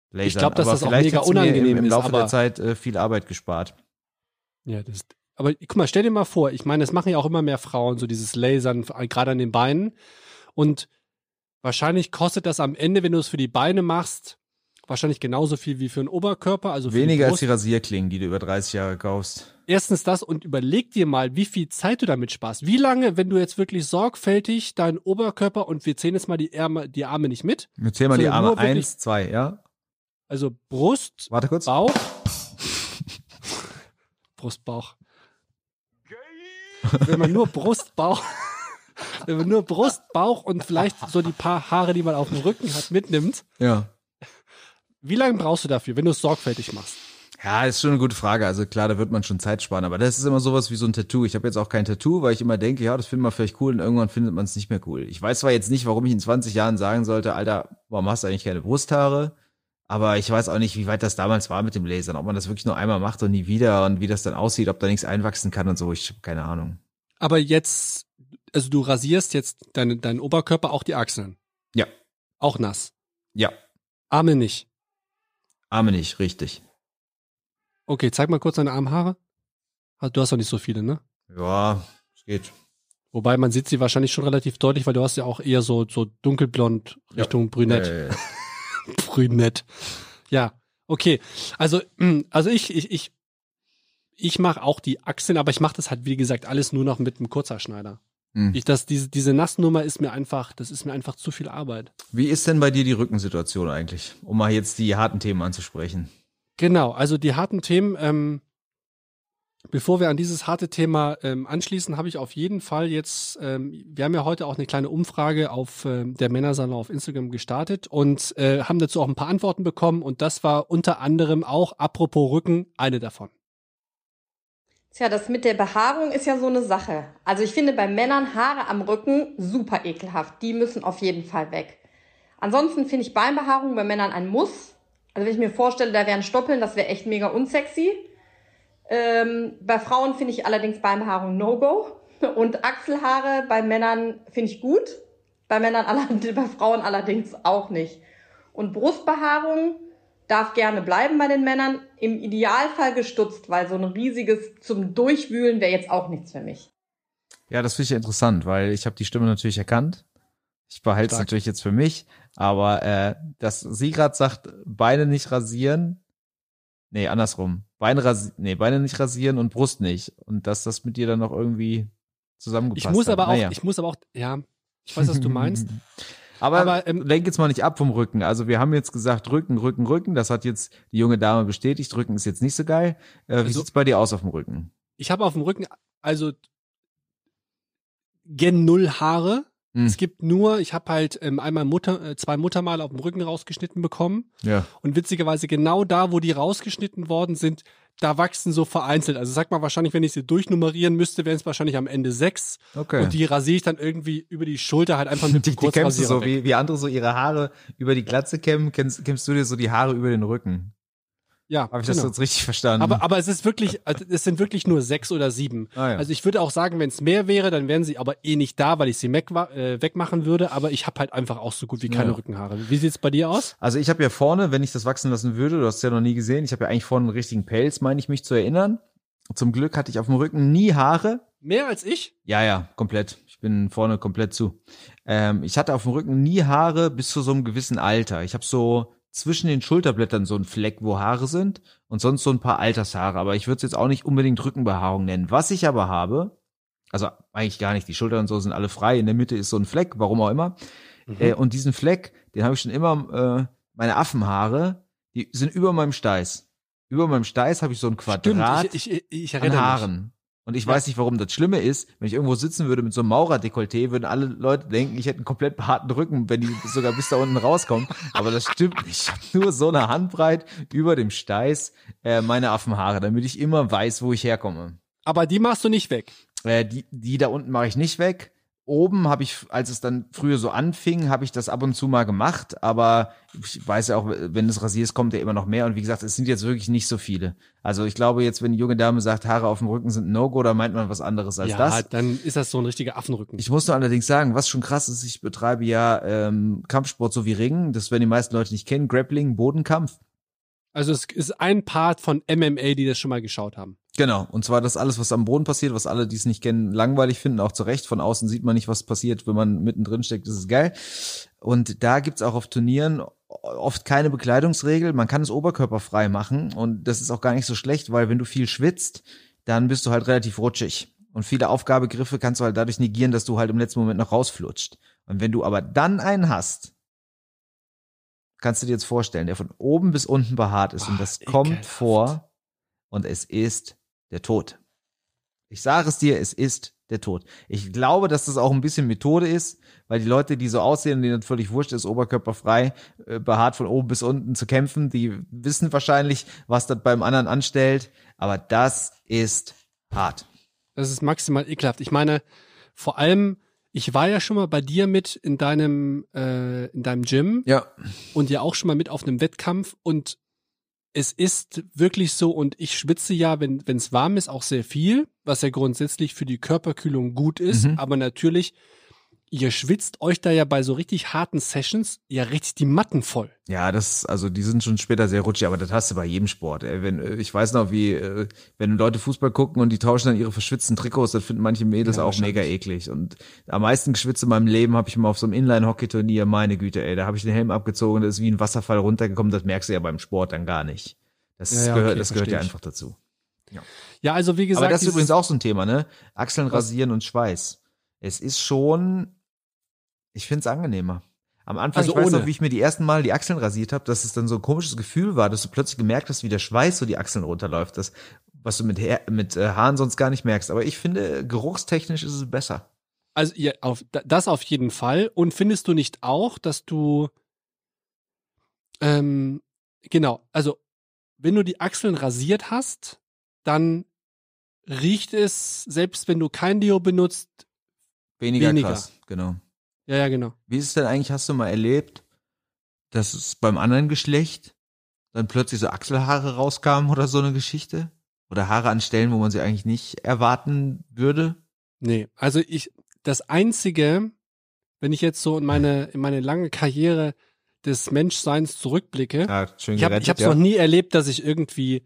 Lasern. Ich glaub, dass Aber das auch vielleicht mega hat's mir unangenehm im, im ist, Laufe der aber- Zeit äh, viel Arbeit gespart. Ja, das. Aber guck mal, stell dir mal vor, ich meine, das machen ja auch immer mehr Frauen, so dieses Lasern, gerade an den Beinen. Und wahrscheinlich kostet das am Ende, wenn du es für die Beine machst, wahrscheinlich genauso viel wie für den Oberkörper. Also Weniger die als die Rasierklingen, die du über 30 Jahre kaufst. Erstens das und überleg dir mal, wie viel Zeit du damit sparst. Wie lange, wenn du jetzt wirklich sorgfältig deinen Oberkörper und wir zählen jetzt mal die, Ärme, die Arme nicht mit, Jetzt zähl mal die Arme. Eins, zwei, ja? also Brust, Warte kurz. Bauch, Brust, Bauch. Wenn man nur Brust, Bauch, Wenn man nur Brust, Bauch und vielleicht so die paar Haare, die man auf dem Rücken hat, mitnimmt, Ja. wie lange brauchst du dafür, wenn du es sorgfältig machst? Ja, ist schon eine gute Frage. Also klar, da wird man schon Zeit sparen, aber das ist immer sowas wie so ein Tattoo. Ich habe jetzt auch kein Tattoo, weil ich immer denke, ja, das findet man vielleicht cool und irgendwann findet man es nicht mehr cool. Ich weiß zwar jetzt nicht, warum ich in 20 Jahren sagen sollte, Alter, warum hast du eigentlich keine Brusthaare? Aber ich weiß auch nicht, wie weit das damals war mit dem Lasern, ob man das wirklich nur einmal macht und nie wieder und wie das dann aussieht, ob da nichts einwachsen kann und so. Ich habe keine Ahnung. Aber jetzt, also du rasierst jetzt deinen deinen Oberkörper, auch die Achseln. Ja. Auch nass. Ja, Arme nicht. Arme nicht, richtig. Okay, zeig mal kurz deine Armhaare. Ah, Du hast doch nicht so viele, ne? Ja, es geht. Wobei man sieht sie wahrscheinlich schon relativ deutlich, weil du hast ja auch eher so, so dunkelblond Richtung brünett. Äh, Brünett. Ja, okay. Also, mh, also ich, ich, ich, ich mache auch die Achseln, aber ich mache das halt, wie gesagt, alles nur noch mit einem Kurzerschneider. Hm. Ich, das, diese, diese Nassnummer ist mir einfach, das ist mir einfach zu viel Arbeit. Wie ist denn bei dir die Rückensituation eigentlich? Um mal jetzt die harten Themen anzusprechen. Genau, also die harten Themen, ähm, bevor wir an dieses harte Thema ähm, anschließen, habe ich auf jeden Fall jetzt, ähm, wir haben ja heute auch eine kleine Umfrage auf ähm, der Männersalon auf Instagram gestartet und äh, haben dazu auch ein paar Antworten bekommen und das war unter anderem auch, apropos Rücken, eine davon. Tja, das mit der Behaarung ist ja so eine Sache. Also ich finde bei Männern Haare am Rücken super ekelhaft. Die müssen auf jeden Fall weg. Ansonsten finde ich Beinbehaarung bei Männern ein Muss. Also wenn ich mir vorstelle, da wären Stoppeln, das wäre echt mega unsexy. Ähm, bei Frauen finde ich allerdings Beinbehaarung No-Go. Und Achselhaare bei Männern finde ich gut. Bei Männern allerdings, bei Frauen allerdings auch nicht. Und Brustbehaarung darf gerne bleiben bei den Männern. Im Idealfall gestutzt, weil so ein riesiges zum Durchwühlen wäre jetzt auch nichts für mich. Ja, das finde ich interessant, weil ich habe die Stimme natürlich erkannt. Ich behalte es natürlich jetzt für mich, aber äh, dass sie gerade sagt, Beine nicht rasieren, nee, andersrum. Beine rasieren, nee, Beine nicht rasieren und Brust nicht. Und dass das mit dir dann noch irgendwie zusammengepasst Ich muss hat. aber auch, Naja. ich muss aber auch, ja, ich weiß, was du meinst. Aber, Aber, ähm, lenk jetzt mal nicht ab vom Rücken. Also wir haben jetzt gesagt, Rücken, Rücken, Rücken. Das hat jetzt die junge Dame bestätigt. Rücken ist jetzt nicht so geil. Äh, wie Also- sieht's bei dir aus auf dem Rücken? Ich habe auf dem Rücken, also gen null Haare. Hm. Es gibt nur, ich habe halt ähm, einmal Mutter, äh, zwei Muttermale auf dem Rücken rausgeschnitten bekommen. Ja. Und witzigerweise genau da, wo die rausgeschnitten worden sind, da wachsen so vereinzelt. Also sag mal wahrscheinlich, wenn ich sie durchnummerieren müsste, wären es wahrscheinlich am Ende sechs. Okay. Und die rasiere ich dann irgendwie über die Schulter halt einfach mit die, dem die kämmst du so, weg. wie, wie andere so ihre Haare über die Glatze kämmen, kämmst, kämmst du dir so die Haare über den Rücken. Ja, Habe ich genau. das jetzt richtig verstanden? Aber, aber es ist wirklich, es sind wirklich nur sechs oder sieben. Ah, ja. Also ich würde auch sagen, wenn es mehr wäre, dann wären sie aber eh nicht da, weil ich sie weg, äh, wegmachen würde. Aber ich habe halt einfach auch so gut wie keine Ja. Rückenhaare. Wie sieht's bei dir aus? Also ich habe ja vorne, wenn ich das wachsen lassen würde, du hast es ja noch nie gesehen, ich habe ja eigentlich vorne einen richtigen Pelz, meine ich mich zu erinnern. Zum Glück hatte ich auf dem Rücken nie Haare. Mehr als ich? Ja, ja, komplett. Ich bin vorne komplett zu. Ähm, ich hatte auf dem Rücken nie Haare bis zu so einem gewissen Alter. Ich habe so zwischen den Schulterblättern so einen Fleck, wo Haare sind und sonst so ein paar Altershaare. Aber ich würde es jetzt auch nicht unbedingt Rückenbehaarung nennen. Was ich aber habe, also eigentlich gar nicht, die Schultern und so sind alle frei. In der Mitte ist so ein Fleck, warum auch immer. Äh, und diesen Fleck, den habe ich schon immer, äh, meine Affenhaare, die sind über meinem Steiß. Über meinem Steiß habe ich so ein Quadrat Stimmt, ich, ich, ich an erinnere mich. Und ich Ja. weiß nicht, warum das Schlimme ist. Wenn ich irgendwo sitzen würde mit so einem Maurerdekolleté, würden alle Leute denken, ich hätte einen komplett behaarten Rücken, wenn die sogar bis da unten rauskommen. Aber das stimmt nicht. Ich habe nur so eine Handbreit über dem Steiß äh, meine Affenhaare, damit ich immer weiß, wo ich herkomme. Aber die machst du nicht weg. Äh, die, die da unten mache ich nicht weg. Oben habe ich, als es dann früher so anfing, habe ich das ab und zu mal gemacht, aber ich weiß ja auch, wenn es rasierst, kommt ja immer noch mehr. Und wie gesagt, es sind jetzt wirklich nicht so viele. Also ich glaube jetzt, wenn die junge Dame sagt, Haare auf dem Rücken sind No-Go, da meint man was anderes als ja, das. dann ist das so ein richtiger Affenrücken. Ich muss nur allerdings sagen, was schon krass ist, ich betreibe ja ähm, Kampfsport so wie Ringen. Das werden die meisten Leute nicht kennen. Grappling, Bodenkampf. also es ist ein Part von MMA, die das schon mal geschaut haben. Genau. Und zwar das alles, was am Boden passiert, was alle, die es nicht kennen, langweilig finden, auch zu Recht. Von außen sieht man nicht, was passiert. Wenn man mittendrin steckt, ist es geil. Und da gibt's auch auf Turnieren oft keine Bekleidungsregel. Man kann es oberkörperfrei machen. Und das ist auch gar nicht so schlecht, weil wenn du viel schwitzt, dann bist du halt relativ rutschig. Und viele Aufgabegriffe kannst du halt dadurch negieren, dass du halt im letzten Moment noch rausflutscht. Und wenn du aber dann einen hast, kannst du dir jetzt vorstellen, der von oben bis unten behaart ist und Boah, das kommt ekelhaft. vor und es ist der Tod. Ich sage es dir, es ist der Tod. Ich glaube, dass das auch ein bisschen Methode ist, weil die Leute, die so aussehen, denen das völlig wurscht ist, oberkörperfrei, äh, behaart von oben bis unten zu kämpfen, die wissen wahrscheinlich, was das beim anderen anstellt. Aber das ist hart. Das ist maximal ekelhaft. Ich meine, vor allem, ich war ja schon mal bei dir mit in deinem, äh, in deinem Gym Ja. und ja auch schon mal mit auf einem Wettkampf und es ist wirklich so und ich schwitze ja, wenn es warm ist, auch sehr viel, was ja grundsätzlich für die Körperkühlung gut ist, Mhm. aber natürlich, ihr schwitzt euch da ja bei so richtig harten Sessions ja richtig die Matten voll. Ja, das, also die sind schon später sehr rutschig, aber das hast du bei jedem Sport. Ey. Wenn, äh, ich weiß noch, wie, äh, wenn Leute Fußball gucken und die tauschen dann ihre verschwitzten Trikots, das finden manche Mädels Ja, auch mega eklig. Und am meisten geschwitzt in meinem Leben habe ich mal auf so einem Inline-Hockey-Turnier, meine Güte, ey, da habe ich den Helm abgezogen, das ist wie ein Wasserfall runtergekommen, das merkst du ja beim Sport dann gar nicht. Das Ja, ja, gehört, okay, das gehört ja einfach dazu. Ja, also wie gesagt, aber das ist übrigens auch so ein Thema, ne? Achseln rasieren und Schweiß. Es ist schon, ich find's angenehmer. Am Anfang, Also ich weiß ohne. noch, wie ich mir die ersten Mal die Achseln rasiert habe, dass es dann so ein komisches Gefühl war, dass du plötzlich gemerkt hast, wie der Schweiß so die Achseln runterläuft. Das, was du mit, mit äh, Haaren sonst gar nicht merkst. Aber ich finde, geruchstechnisch ist es besser. Also ja, auf, da- das auf jeden Fall. Und findest du nicht auch, dass du ähm, genau, also wenn du die Achseln rasiert hast, dann riecht es, selbst wenn du kein Deo benutzt, Weniger, Weniger. krass, genau. Ja, ja, genau. Wie ist es denn eigentlich, hast du mal erlebt, dass es beim anderen Geschlecht dann plötzlich so Achselhaare rauskamen oder so eine Geschichte? Oder Haare an Stellen, wo man sie eigentlich nicht erwarten würde? Nee, also ich, das einzige, wenn ich jetzt so in meine, in meine lange Karriere des Menschseins zurückblicke, Ja, schön ich habe hab's ja. noch nie erlebt, dass ich irgendwie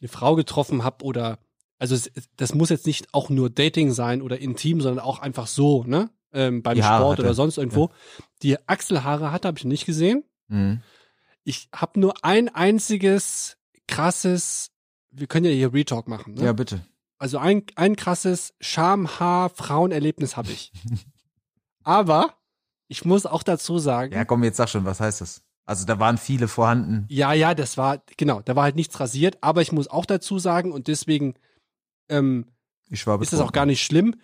eine Frau getroffen habe oder also es, das muss jetzt nicht auch nur Dating sein oder intim, sondern auch einfach so, ne? Ähm, beim Die Sport oder sonst irgendwo. Die Achselhaare hatte, habe ich nicht gesehen. Mhm. Ich habe nur ein einziges krasses, wir können ja hier Retalk machen, ne? Ja, bitte. Also ein, ein krasses Schamhaar-Frauenerlebnis habe ich. Aber ich muss auch dazu sagen, Ja, komm, jetzt sag schon, was heißt das? Also da waren viele vorhanden. Ja, ja, das war, genau, da war halt nichts rasiert, aber ich muss auch dazu sagen, und deswegen ähm, Ich war ist das auch gar nicht schlimm.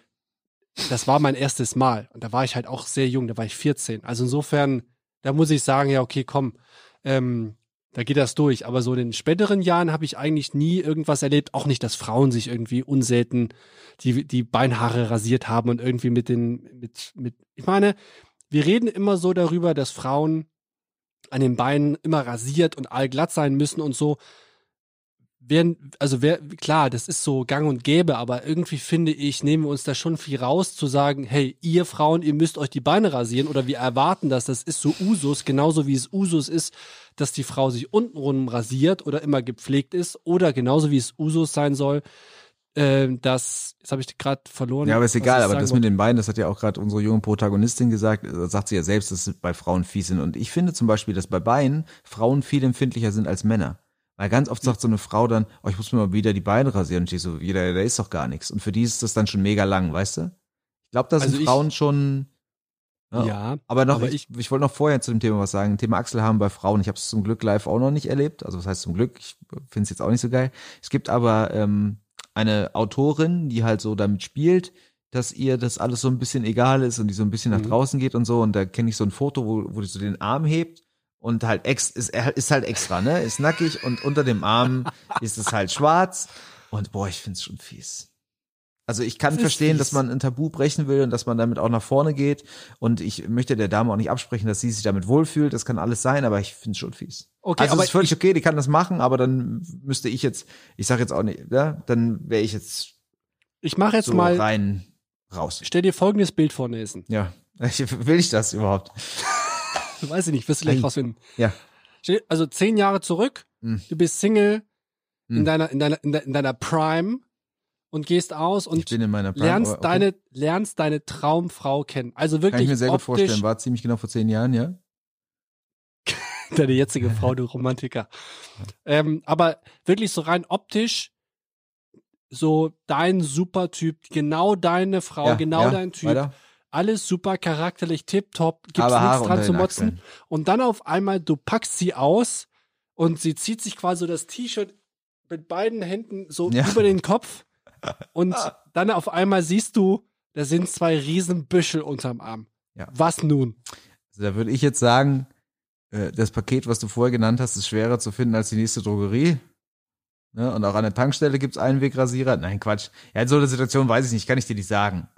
Das war mein erstes Mal. Und da war ich halt auch sehr jung, da war ich 14. Also insofern, da muss ich sagen, ja, okay, komm, ähm, da geht das durch. Aber so in den späteren Jahren habe ich eigentlich nie irgendwas erlebt, auch nicht, dass Frauen sich irgendwie unselten die, die Beinhaare rasiert haben und irgendwie mit den, mit, mit, ich meine, wir reden immer so darüber, dass Frauen an den Beinen immer rasiert und allglatt sein müssen und so. Wären, also wer, klar, das ist so gang und gäbe, aber irgendwie finde ich, nehmen wir uns da schon viel raus, zu sagen, hey, ihr Frauen, ihr müsst euch die Beine rasieren oder wir erwarten das, das ist so Usus, genauso wie es Usus ist, dass die Frau sich untenrum rasiert oder immer gepflegt ist oder genauso wie es Usus sein soll, äh, dass, jetzt habe ich gerade verloren. Ja, aber ist egal, aber das mit den Beinen, das hat ja auch gerade unsere junge Protagonistin gesagt, äh, sagt sie ja selbst, dass es bei Frauen fies sind. Und ich finde zum Beispiel, dass bei Beinen Frauen viel empfindlicher sind als Männer. Weil ganz oft sagt so eine Frau dann, oh, ich muss mir mal wieder die Beine rasieren. Und ich so, wieder, da ist doch gar nichts. Und für die ist das dann schon mega lang, weißt du? Ich glaube, da sind Also ich- Frauen schon. Ja, aber noch, aber ich, ich wollte noch vorher zu dem Thema was sagen. Thema Achselhaaren bei Frauen. Ich habe es zum Glück live auch noch nicht erlebt. Also was heißt zum Glück? Ich finde es jetzt auch nicht so geil. Es gibt aber ähm, eine Autorin, die halt so damit spielt, dass ihr das alles so ein bisschen egal ist und die so ein bisschen nach Mhm. draußen geht und so. Und da kenne ich so ein Foto, wo, wo die so den Arm hebt und halt ex ist, er ist halt extra, ne? Ist nackig und unter dem Arm ist es halt schwarz. Und boah, ich find's schon fies. Also ich kann Das verstehen, dass man ein Tabu brechen will und dass man damit auch nach vorne geht. Und ich möchte der Dame auch nicht absprechen, dass sie sich damit wohlfühlt. Das kann alles sein, aber ich finde schon fies. Okay, also aber es ist völlig okay, die kann das machen, aber dann müsste ich jetzt, ich sag jetzt auch nicht, ja, dann wäre ich jetzt ich mache jetzt so mal, rein raus. stell dir folgendes Bild vor, Nelson. Ja. Will ich das überhaupt? Weiß ich nicht, wirst du gleich Ei. rausfinden. Ja. Also zehn Jahre zurück, Hm. du bist Single in Hm. deiner, in deiner, in, de, in deiner Prime und gehst aus und in Prime, lernst okay. deine, lernst deine Traumfrau kennen. Also Kann wirklich ich mir sehr gut vorstellen. War ziemlich genau vor zehn Jahren, ja? deine jetzige Frau, du Romantiker. Ähm, aber wirklich so rein optisch, so dein Supertyp, genau deine Frau, ja, genau ja, dein Typ. Weiter. Alles super charakterlich, tipptopp, gibt's Aber Haare nichts dran zu motzen. Achseln. Und dann auf einmal, du packst sie aus und sie zieht sich quasi so das T-Shirt mit beiden Händen so Ja. über den Kopf und dann auf einmal siehst du da sind zwei riesen Büschel unterm Arm. Ja. Was nun? Also da würde ich jetzt sagen, äh, das Paket, was du vorher genannt hast, ist schwerer zu finden als die nächste Drogerie. Ne? Und auch an der Tankstelle gibt's Einwegrasierer. Nein, Quatsch. Ja, in so einer Situation weiß ich nicht, kann ich dir nicht sagen.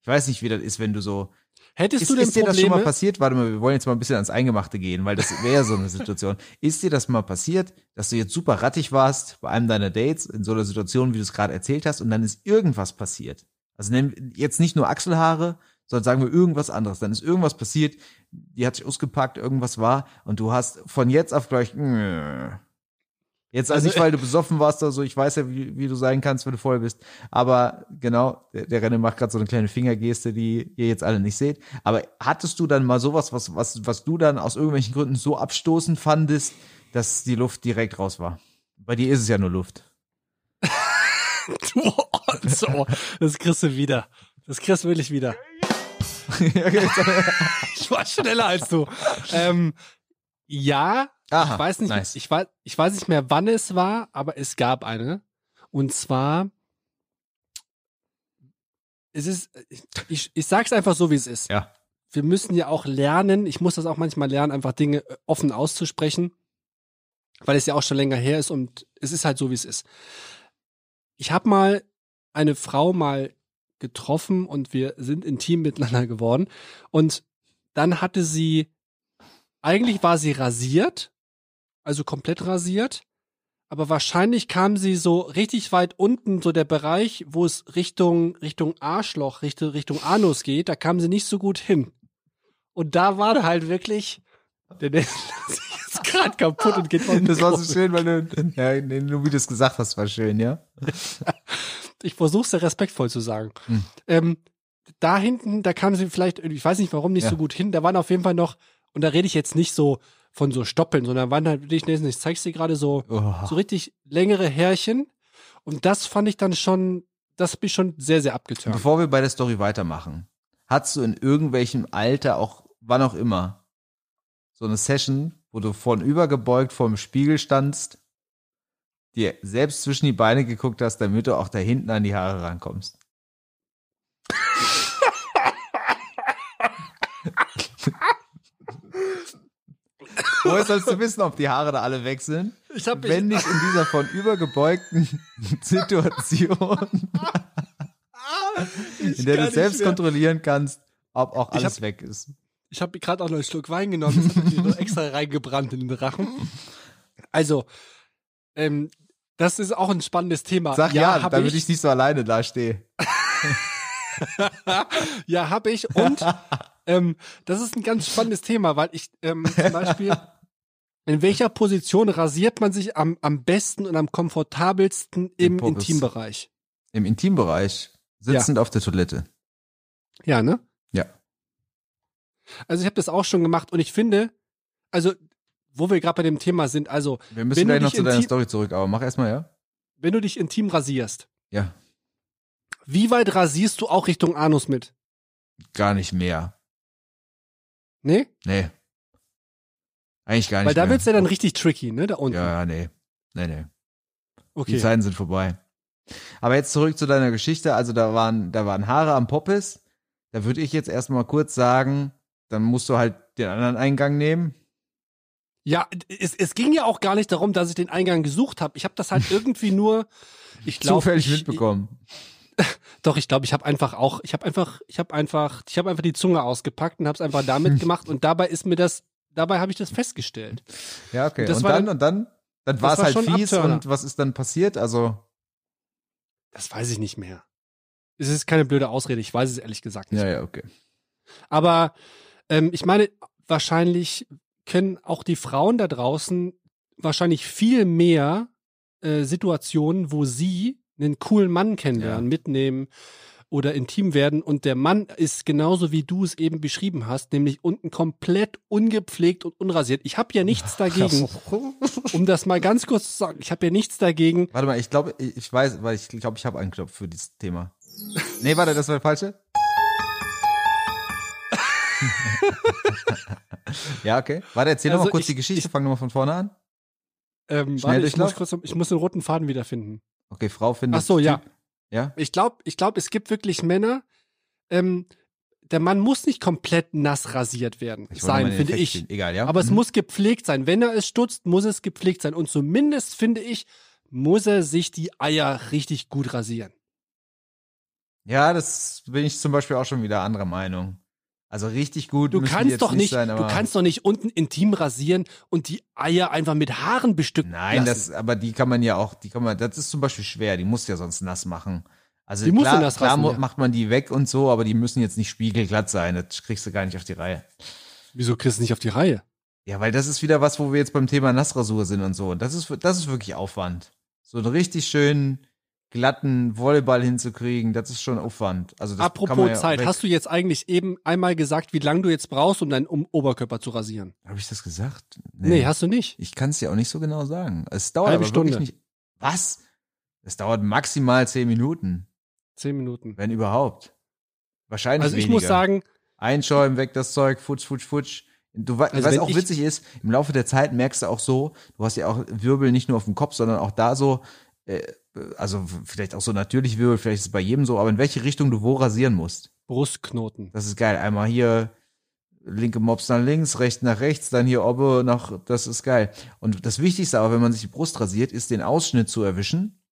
Ich weiß nicht, wie das ist, wenn du so. Hättest Ist, du denn ist dir das schon mal Probleme? passiert? Warte mal, wir wollen jetzt mal ein bisschen ans Eingemachte gehen, weil das wäre so eine Situation. Ist dir das mal passiert, dass du jetzt super rattig warst bei einem deiner Dates, in so einer Situation, wie du es gerade erzählt hast, und dann ist irgendwas passiert? Also jetzt nicht nur Achselhaare, sondern sagen wir irgendwas anderes. Dann ist irgendwas passiert, die hat sich ausgepackt, irgendwas war, und du hast von jetzt auf gleich, mm. Jetzt also nicht, weil du besoffen warst oder so, ich weiß ja, wie, wie du sein kannst, wenn du voll bist. Aber genau, der, der René macht gerade so eine kleine Fingergeste, die ihr jetzt alle nicht seht. Aber hattest du dann mal sowas, was, was, was du dann aus irgendwelchen Gründen so abstoßend fandest, dass die Luft direkt raus war? Bei dir ist es ja nur Luft. Du, so, das kriegst du wieder. Das kriegst du wirklich wieder. Ich war schneller als du. Ähm, ja, Aha, ich weiß nicht, nice. ich weiß, ich weiß nicht mehr, wann es war, aber es gab eine. Und zwar, es ist, ich, ich sag's einfach so, wie es ist. Ja. Wir müssen ja auch lernen, ich muss das auch manchmal lernen, einfach Dinge äh, offen auszusprechen, weil es ja auch schon länger her ist und es ist halt so, wie es ist. Ich habe mal eine Frau mal getroffen und wir sind intim miteinander geworden und dann hatte sie, eigentlich war sie rasiert, also komplett rasiert, aber wahrscheinlich kam sie so richtig weit unten, so der Bereich, wo es Richtung, Richtung Arschloch, Richtung, Richtung Anus geht, da kam sie nicht so gut hin. Und da war halt wirklich, der, sich jetzt gerade kaputt und geht von Das war so schön, weil du, ja, nur wie du es gesagt hast, war schön, ja? ich versuche sehr respektvoll zu sagen. Hm. Ähm, da hinten, da kam sie vielleicht, ich weiß nicht warum, nicht Ja. so gut hin. Da waren auf jeden Fall noch, und da rede ich jetzt nicht so von so Stoppeln, sondern waren halt wirklich, ich zeig's dir gerade so, Oh. so richtig längere Härchen. Und das fand ich dann schon, das bin ich schon sehr, sehr abgeturnt. Bevor wir bei der Story weitermachen, hast du in irgendwelchem Alter, auch wann auch immer, so eine Session, wo du vornübergebeugt vorm Spiegel standst, dir selbst zwischen die Beine geguckt hast, damit du auch da hinten an die Haare rankommst? Woher sollst du wissen, ob die Haare da alle weg sind? Ich hab Wenn nicht in dieser vornübergebeugten Situation, in der du selbst kontrollieren kannst, ob auch Ich alles hab- weg ist. Ich habe gerade auch noch einen Schluck Wein genommen, das ich mir extra reingebrannt in den Rachen. Also, ähm, das ist auch ein spannendes Thema. Sag ja, hab damit ich. nicht so alleine dastehe. Ja, habe ich. Und ähm, das ist ein ganz spannendes Thema, weil ich ähm, zum Beispiel, in welcher Position rasiert man sich am, am besten und am komfortabelsten im Poppes. Intimbereich? Im Intimbereich, sitzend auf der Toilette. Ja, ne? Ja. Also ich habe das auch schon gemacht und ich finde, also wo wir gerade bei dem Thema sind, also Wir müssen gleich noch zu deiner Story zurück, aber mach erstmal, ja? wenn du dich intim rasierst, Ja, wie weit rasierst du auch Richtung Anus mit? gar nicht mehr. Ne? Nee. Eigentlich gar nicht Weil da wird's ja dann richtig tricky, ne? Da unten. Ja, ja, nee. Nee, nee. Die okay. Zeiten sind vorbei. Aber jetzt zurück zu deiner Geschichte. Also da waren, da waren Haare am Poppes. Da würde ich jetzt erstmal kurz sagen, dann musst du halt den anderen Eingang nehmen. Ja, es, es ging ja auch gar nicht darum, dass ich den Eingang gesucht habe. Ich habe das halt irgendwie nur, ich glaube, Zufällig ich, mitbekommen. Doch, ich glaube, ich habe einfach auch, ich habe einfach, ich habe einfach, ich habe einfach die Zunge ausgepackt und habe es einfach damit gemacht und dabei ist mir das, dabei habe ich das festgestellt. Ja, okay. Und das Und war dann, dann- und dann, dann war es halt fies Abturner. und was ist dann passiert? Also, Das weiß ich nicht mehr. Es ist keine blöde Ausrede, ich weiß es ehrlich gesagt nicht. ja, ja, okay. Aber ähm, ich meine, wahrscheinlich können auch die Frauen da draußen wahrscheinlich viel mehr äh, Situationen, wo sie einen coolen Mann kennenlernen, Ja. mitnehmen oder intim werden und der Mann ist genauso wie du es eben beschrieben hast, nämlich unten komplett ungepflegt und unrasiert. Ich habe ja nichts dagegen, um das mal ganz kurz zu sagen, ich habe ja nichts dagegen. Warte mal, ich glaube, ich ich weiß, weil ich glaube, ich habe einen Knopf für dieses Thema. Nee, warte, das war der falsche. ja, okay. Warte, erzähl noch Also mal kurz ich- die Geschichte, fang noch mal von vorne an. Ähm, Schnell warte, ich muss, kurz, ich muss den roten Faden wiederfinden. Okay, Frau findet. Ach so. Typ. Ja? Ich glaube, ich glaube, es gibt wirklich Männer, ähm, der Mann muss nicht komplett nass rasiert werden Ich sein, finde Effekt ich. spielen. Egal, ja. Aber es Mhm. muss gepflegt sein. Wenn er es stutzt, muss es gepflegt sein. Und zumindest, finde ich, muss er sich die Eier richtig gut rasieren. Ja, das bin ich zum Beispiel auch schon wieder anderer Meinung. Also richtig gut. Du kannst doch nicht, sein, du kannst doch nicht unten intim rasieren und die Eier einfach mit Haaren bestücken. Nein, lassen. das, aber die kann man ja auch, die kann man, das ist zum Beispiel schwer, die muss ja sonst nass machen. Also Die klar, nass klar ja. macht man die weg und so, aber die müssen jetzt nicht spiegelglatt sein. Das kriegst du gar nicht auf die Reihe. Wieso kriegst du nicht auf die Reihe? Ja, weil das ist wieder was, wo wir jetzt beim Thema Nassrasur sind und so. Und das ist, das ist wirklich Aufwand. So einen richtig schönen, glatten Volleyball hinzukriegen, das ist schon Aufwand. Also das Apropos ja Zeit, weg- hast du jetzt eigentlich eben einmal gesagt, wie lange du jetzt brauchst, um deinen Oberkörper zu rasieren? Habe ich das gesagt? Nee, hast du nicht. Ich kann es dir auch nicht so genau sagen. Es dauert Halbe aber wirklich Stunde. nicht. Was? Es dauert maximal zehn Minuten, Zehn Minuten. wenn überhaupt. Wahrscheinlich Also ich weniger. muss sagen, Einschäumen, weg das Zeug, futsch, futsch, futsch. Du, wei- Also was auch witzig ist, im Laufe der Zeit merkst du auch so, du hast ja auch Wirbel nicht nur auf dem Kopf, sondern auch da so, äh, also vielleicht auch so natürlich Wirbel, vielleicht ist es bei jedem so, aber in welche Richtung du wo rasieren musst. Brustknoten. Das ist geil. Einmal hier linke Mops nach links, rechts nach rechts, dann hier oben nach, das ist geil. Und das Wichtigste aber, wenn man sich die Brust rasiert, ist den Ausschnitt zu erwischen,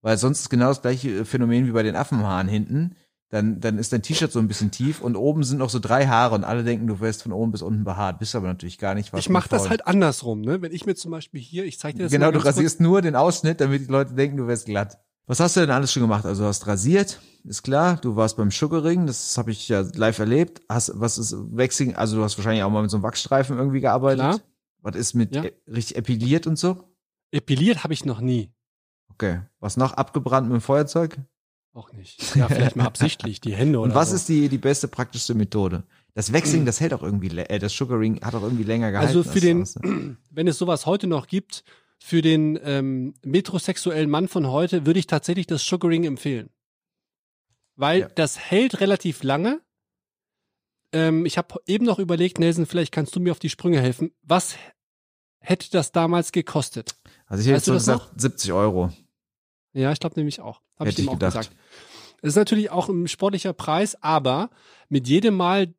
weil sonst ist genau das gleiche Phänomen wie bei den Affenhaaren hinten. Dann, dann ist dein T-Shirt so ein bisschen tief und oben sind noch so drei Haare und alle denken, du wärst von oben bis unten behaart. Bist aber natürlich gar nicht. was Ich mache das halt andersrum, ne? Wenn ich mir zum Beispiel hier, ich zeig dir das Genau, du ganz kurz. rasierst nur den Ausschnitt, damit die Leute denken, du wärst glatt. Was hast du denn alles schon gemacht? Also du hast rasiert, ist klar. Du warst beim Sugaring, das habe ich ja live erlebt. Hast, was ist Waxing? Also du hast wahrscheinlich auch mal mit so einem Wachsstreifen irgendwie gearbeitet. Klar. Was ist mit Ja. äh, richtig epiliert und so? Epiliert habe ich noch nie. Okay. Was noch? Abgebrannt mit dem Feuerzeug? Auch nicht. Ja, vielleicht mal absichtlich, die Hände oder Und was so. ist die, die beste, praktischste Methode? Das Waxing, das hält auch irgendwie, äh, das Sugaring hat auch irgendwie länger gehalten. Also für den, sonst, ne? wenn es sowas heute noch gibt, für den ähm, metrosexuellen Mann von heute würde ich tatsächlich das Sugaring empfehlen. Weil Ja. das hält relativ lange. Ähm, ich habe eben noch überlegt, Nelson, vielleicht kannst du mir auf die Sprünge helfen. Was hätte das damals gekostet? Also ich hätte Weißt so gesagt, 70 Euro. Ja, ich glaube nämlich auch. Habe ich ich auch gedacht. gesagt. Es ist natürlich auch ein sportlicher Preis, aber mit jedem Mal,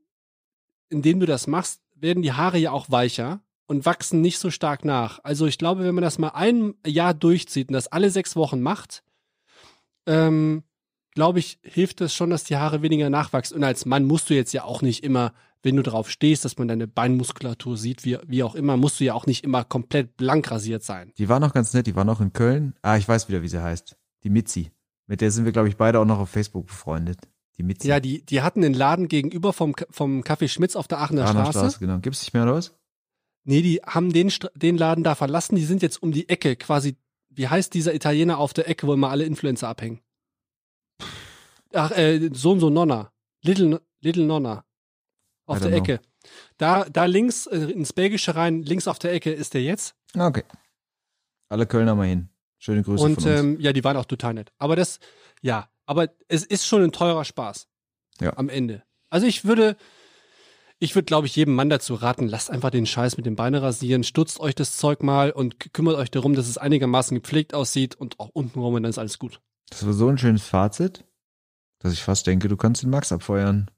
in dem du das machst, werden die Haare ja auch weicher und wachsen nicht so stark nach. Also ich glaube, wenn man das mal ein Jahr durchzieht und das alle sechs Wochen macht, ähm, glaube ich, hilft das schon, dass die Haare weniger nachwachsen. Und als Mann musst du jetzt ja auch nicht immer, wenn du drauf stehst, dass man deine Beinmuskulatur sieht, wie, wie auch immer, musst du ja auch nicht immer komplett blank rasiert sein. Die war noch ganz nett, die war noch in Köln. Ah, ich weiß wieder, wie sie heißt. Die Mitzi. Mit der sind wir, glaube ich, beide auch noch auf Facebook befreundet. Die Mitzi. Ja, die, die hatten den Laden gegenüber vom, vom Café Schmitz auf der Aachener Aachener Straße. Straße, genau. Gibt's nicht mehr oder was? Nee, die haben den, den Laden da verlassen. Die sind jetzt um die Ecke quasi. Wie heißt dieser Italiener auf der Ecke, wo immer alle Influencer abhängen? Ach, äh, so und so Nonna. Little, Little Nonna. Auf der don't Ecke. Da, da links, äh, ins Belgische rein, links auf der Ecke ist der jetzt. Ah, Okay. Alle Kölner mal hin. Schöne Grüße Und ähm, ja, die waren auch total nett. Aber das, ja, aber es ist schon ein teurer Spaß. Ja. Am Ende. Also ich würde, ich würde, glaube ich, jedem Mann dazu raten, lasst einfach den Scheiß mit den Beinen rasieren, stutzt euch das Zeug mal und kümmert euch darum, dass es einigermaßen gepflegt aussieht und auch untenrum und dann ist alles gut. Das war so ein schönes Fazit, dass ich fast denke, du kannst den Max abfeuern.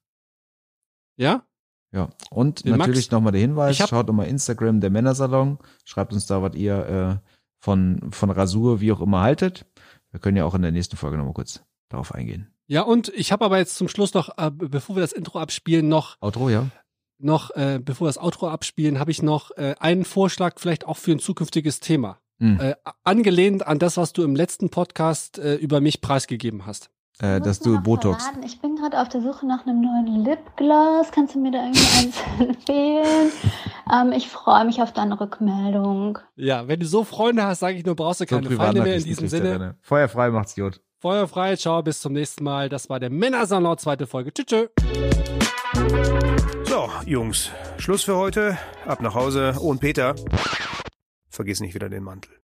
Ja? Ja. Und Den natürlich nochmal der Hinweis, schaut doch mal Instagram der Männersalon. Schreibt uns da, was ihr äh, von, von Rasur, wie auch immer, haltet. Wir können ja auch in der nächsten Folge nochmal kurz darauf eingehen. Ja, und ich habe aber jetzt zum Schluss noch, äh, bevor wir das Intro abspielen, noch, Outro, ja? noch, äh, bevor wir das Outro abspielen, habe ich noch äh, einen Vorschlag, vielleicht auch für ein zukünftiges Thema. Hm. Äh, angelehnt an das, was du im letzten Podcast äh, über mich preisgegeben hast. Äh, dass du Botox. verraten, Ich bin gerade auf der Suche nach einem neuen Lipgloss. Kannst du mir da irgendwie eins empfehlen? Ähm, ich freue mich auf deine Rückmeldung. Ja, wenn du so Freunde hast, sage ich nur, brauchst du So keine Feinde mehr in diesem Sinne. Renner. Feuerfrei macht's gut. Feuerfrei, ciao, bis zum nächsten Mal. Das war der Männersalon, zweite Folge. Tschüss, tschüss. So, Jungs, Schluss für heute. Ab nach Hause. Oh, und Peter, vergiss nicht wieder den Mantel.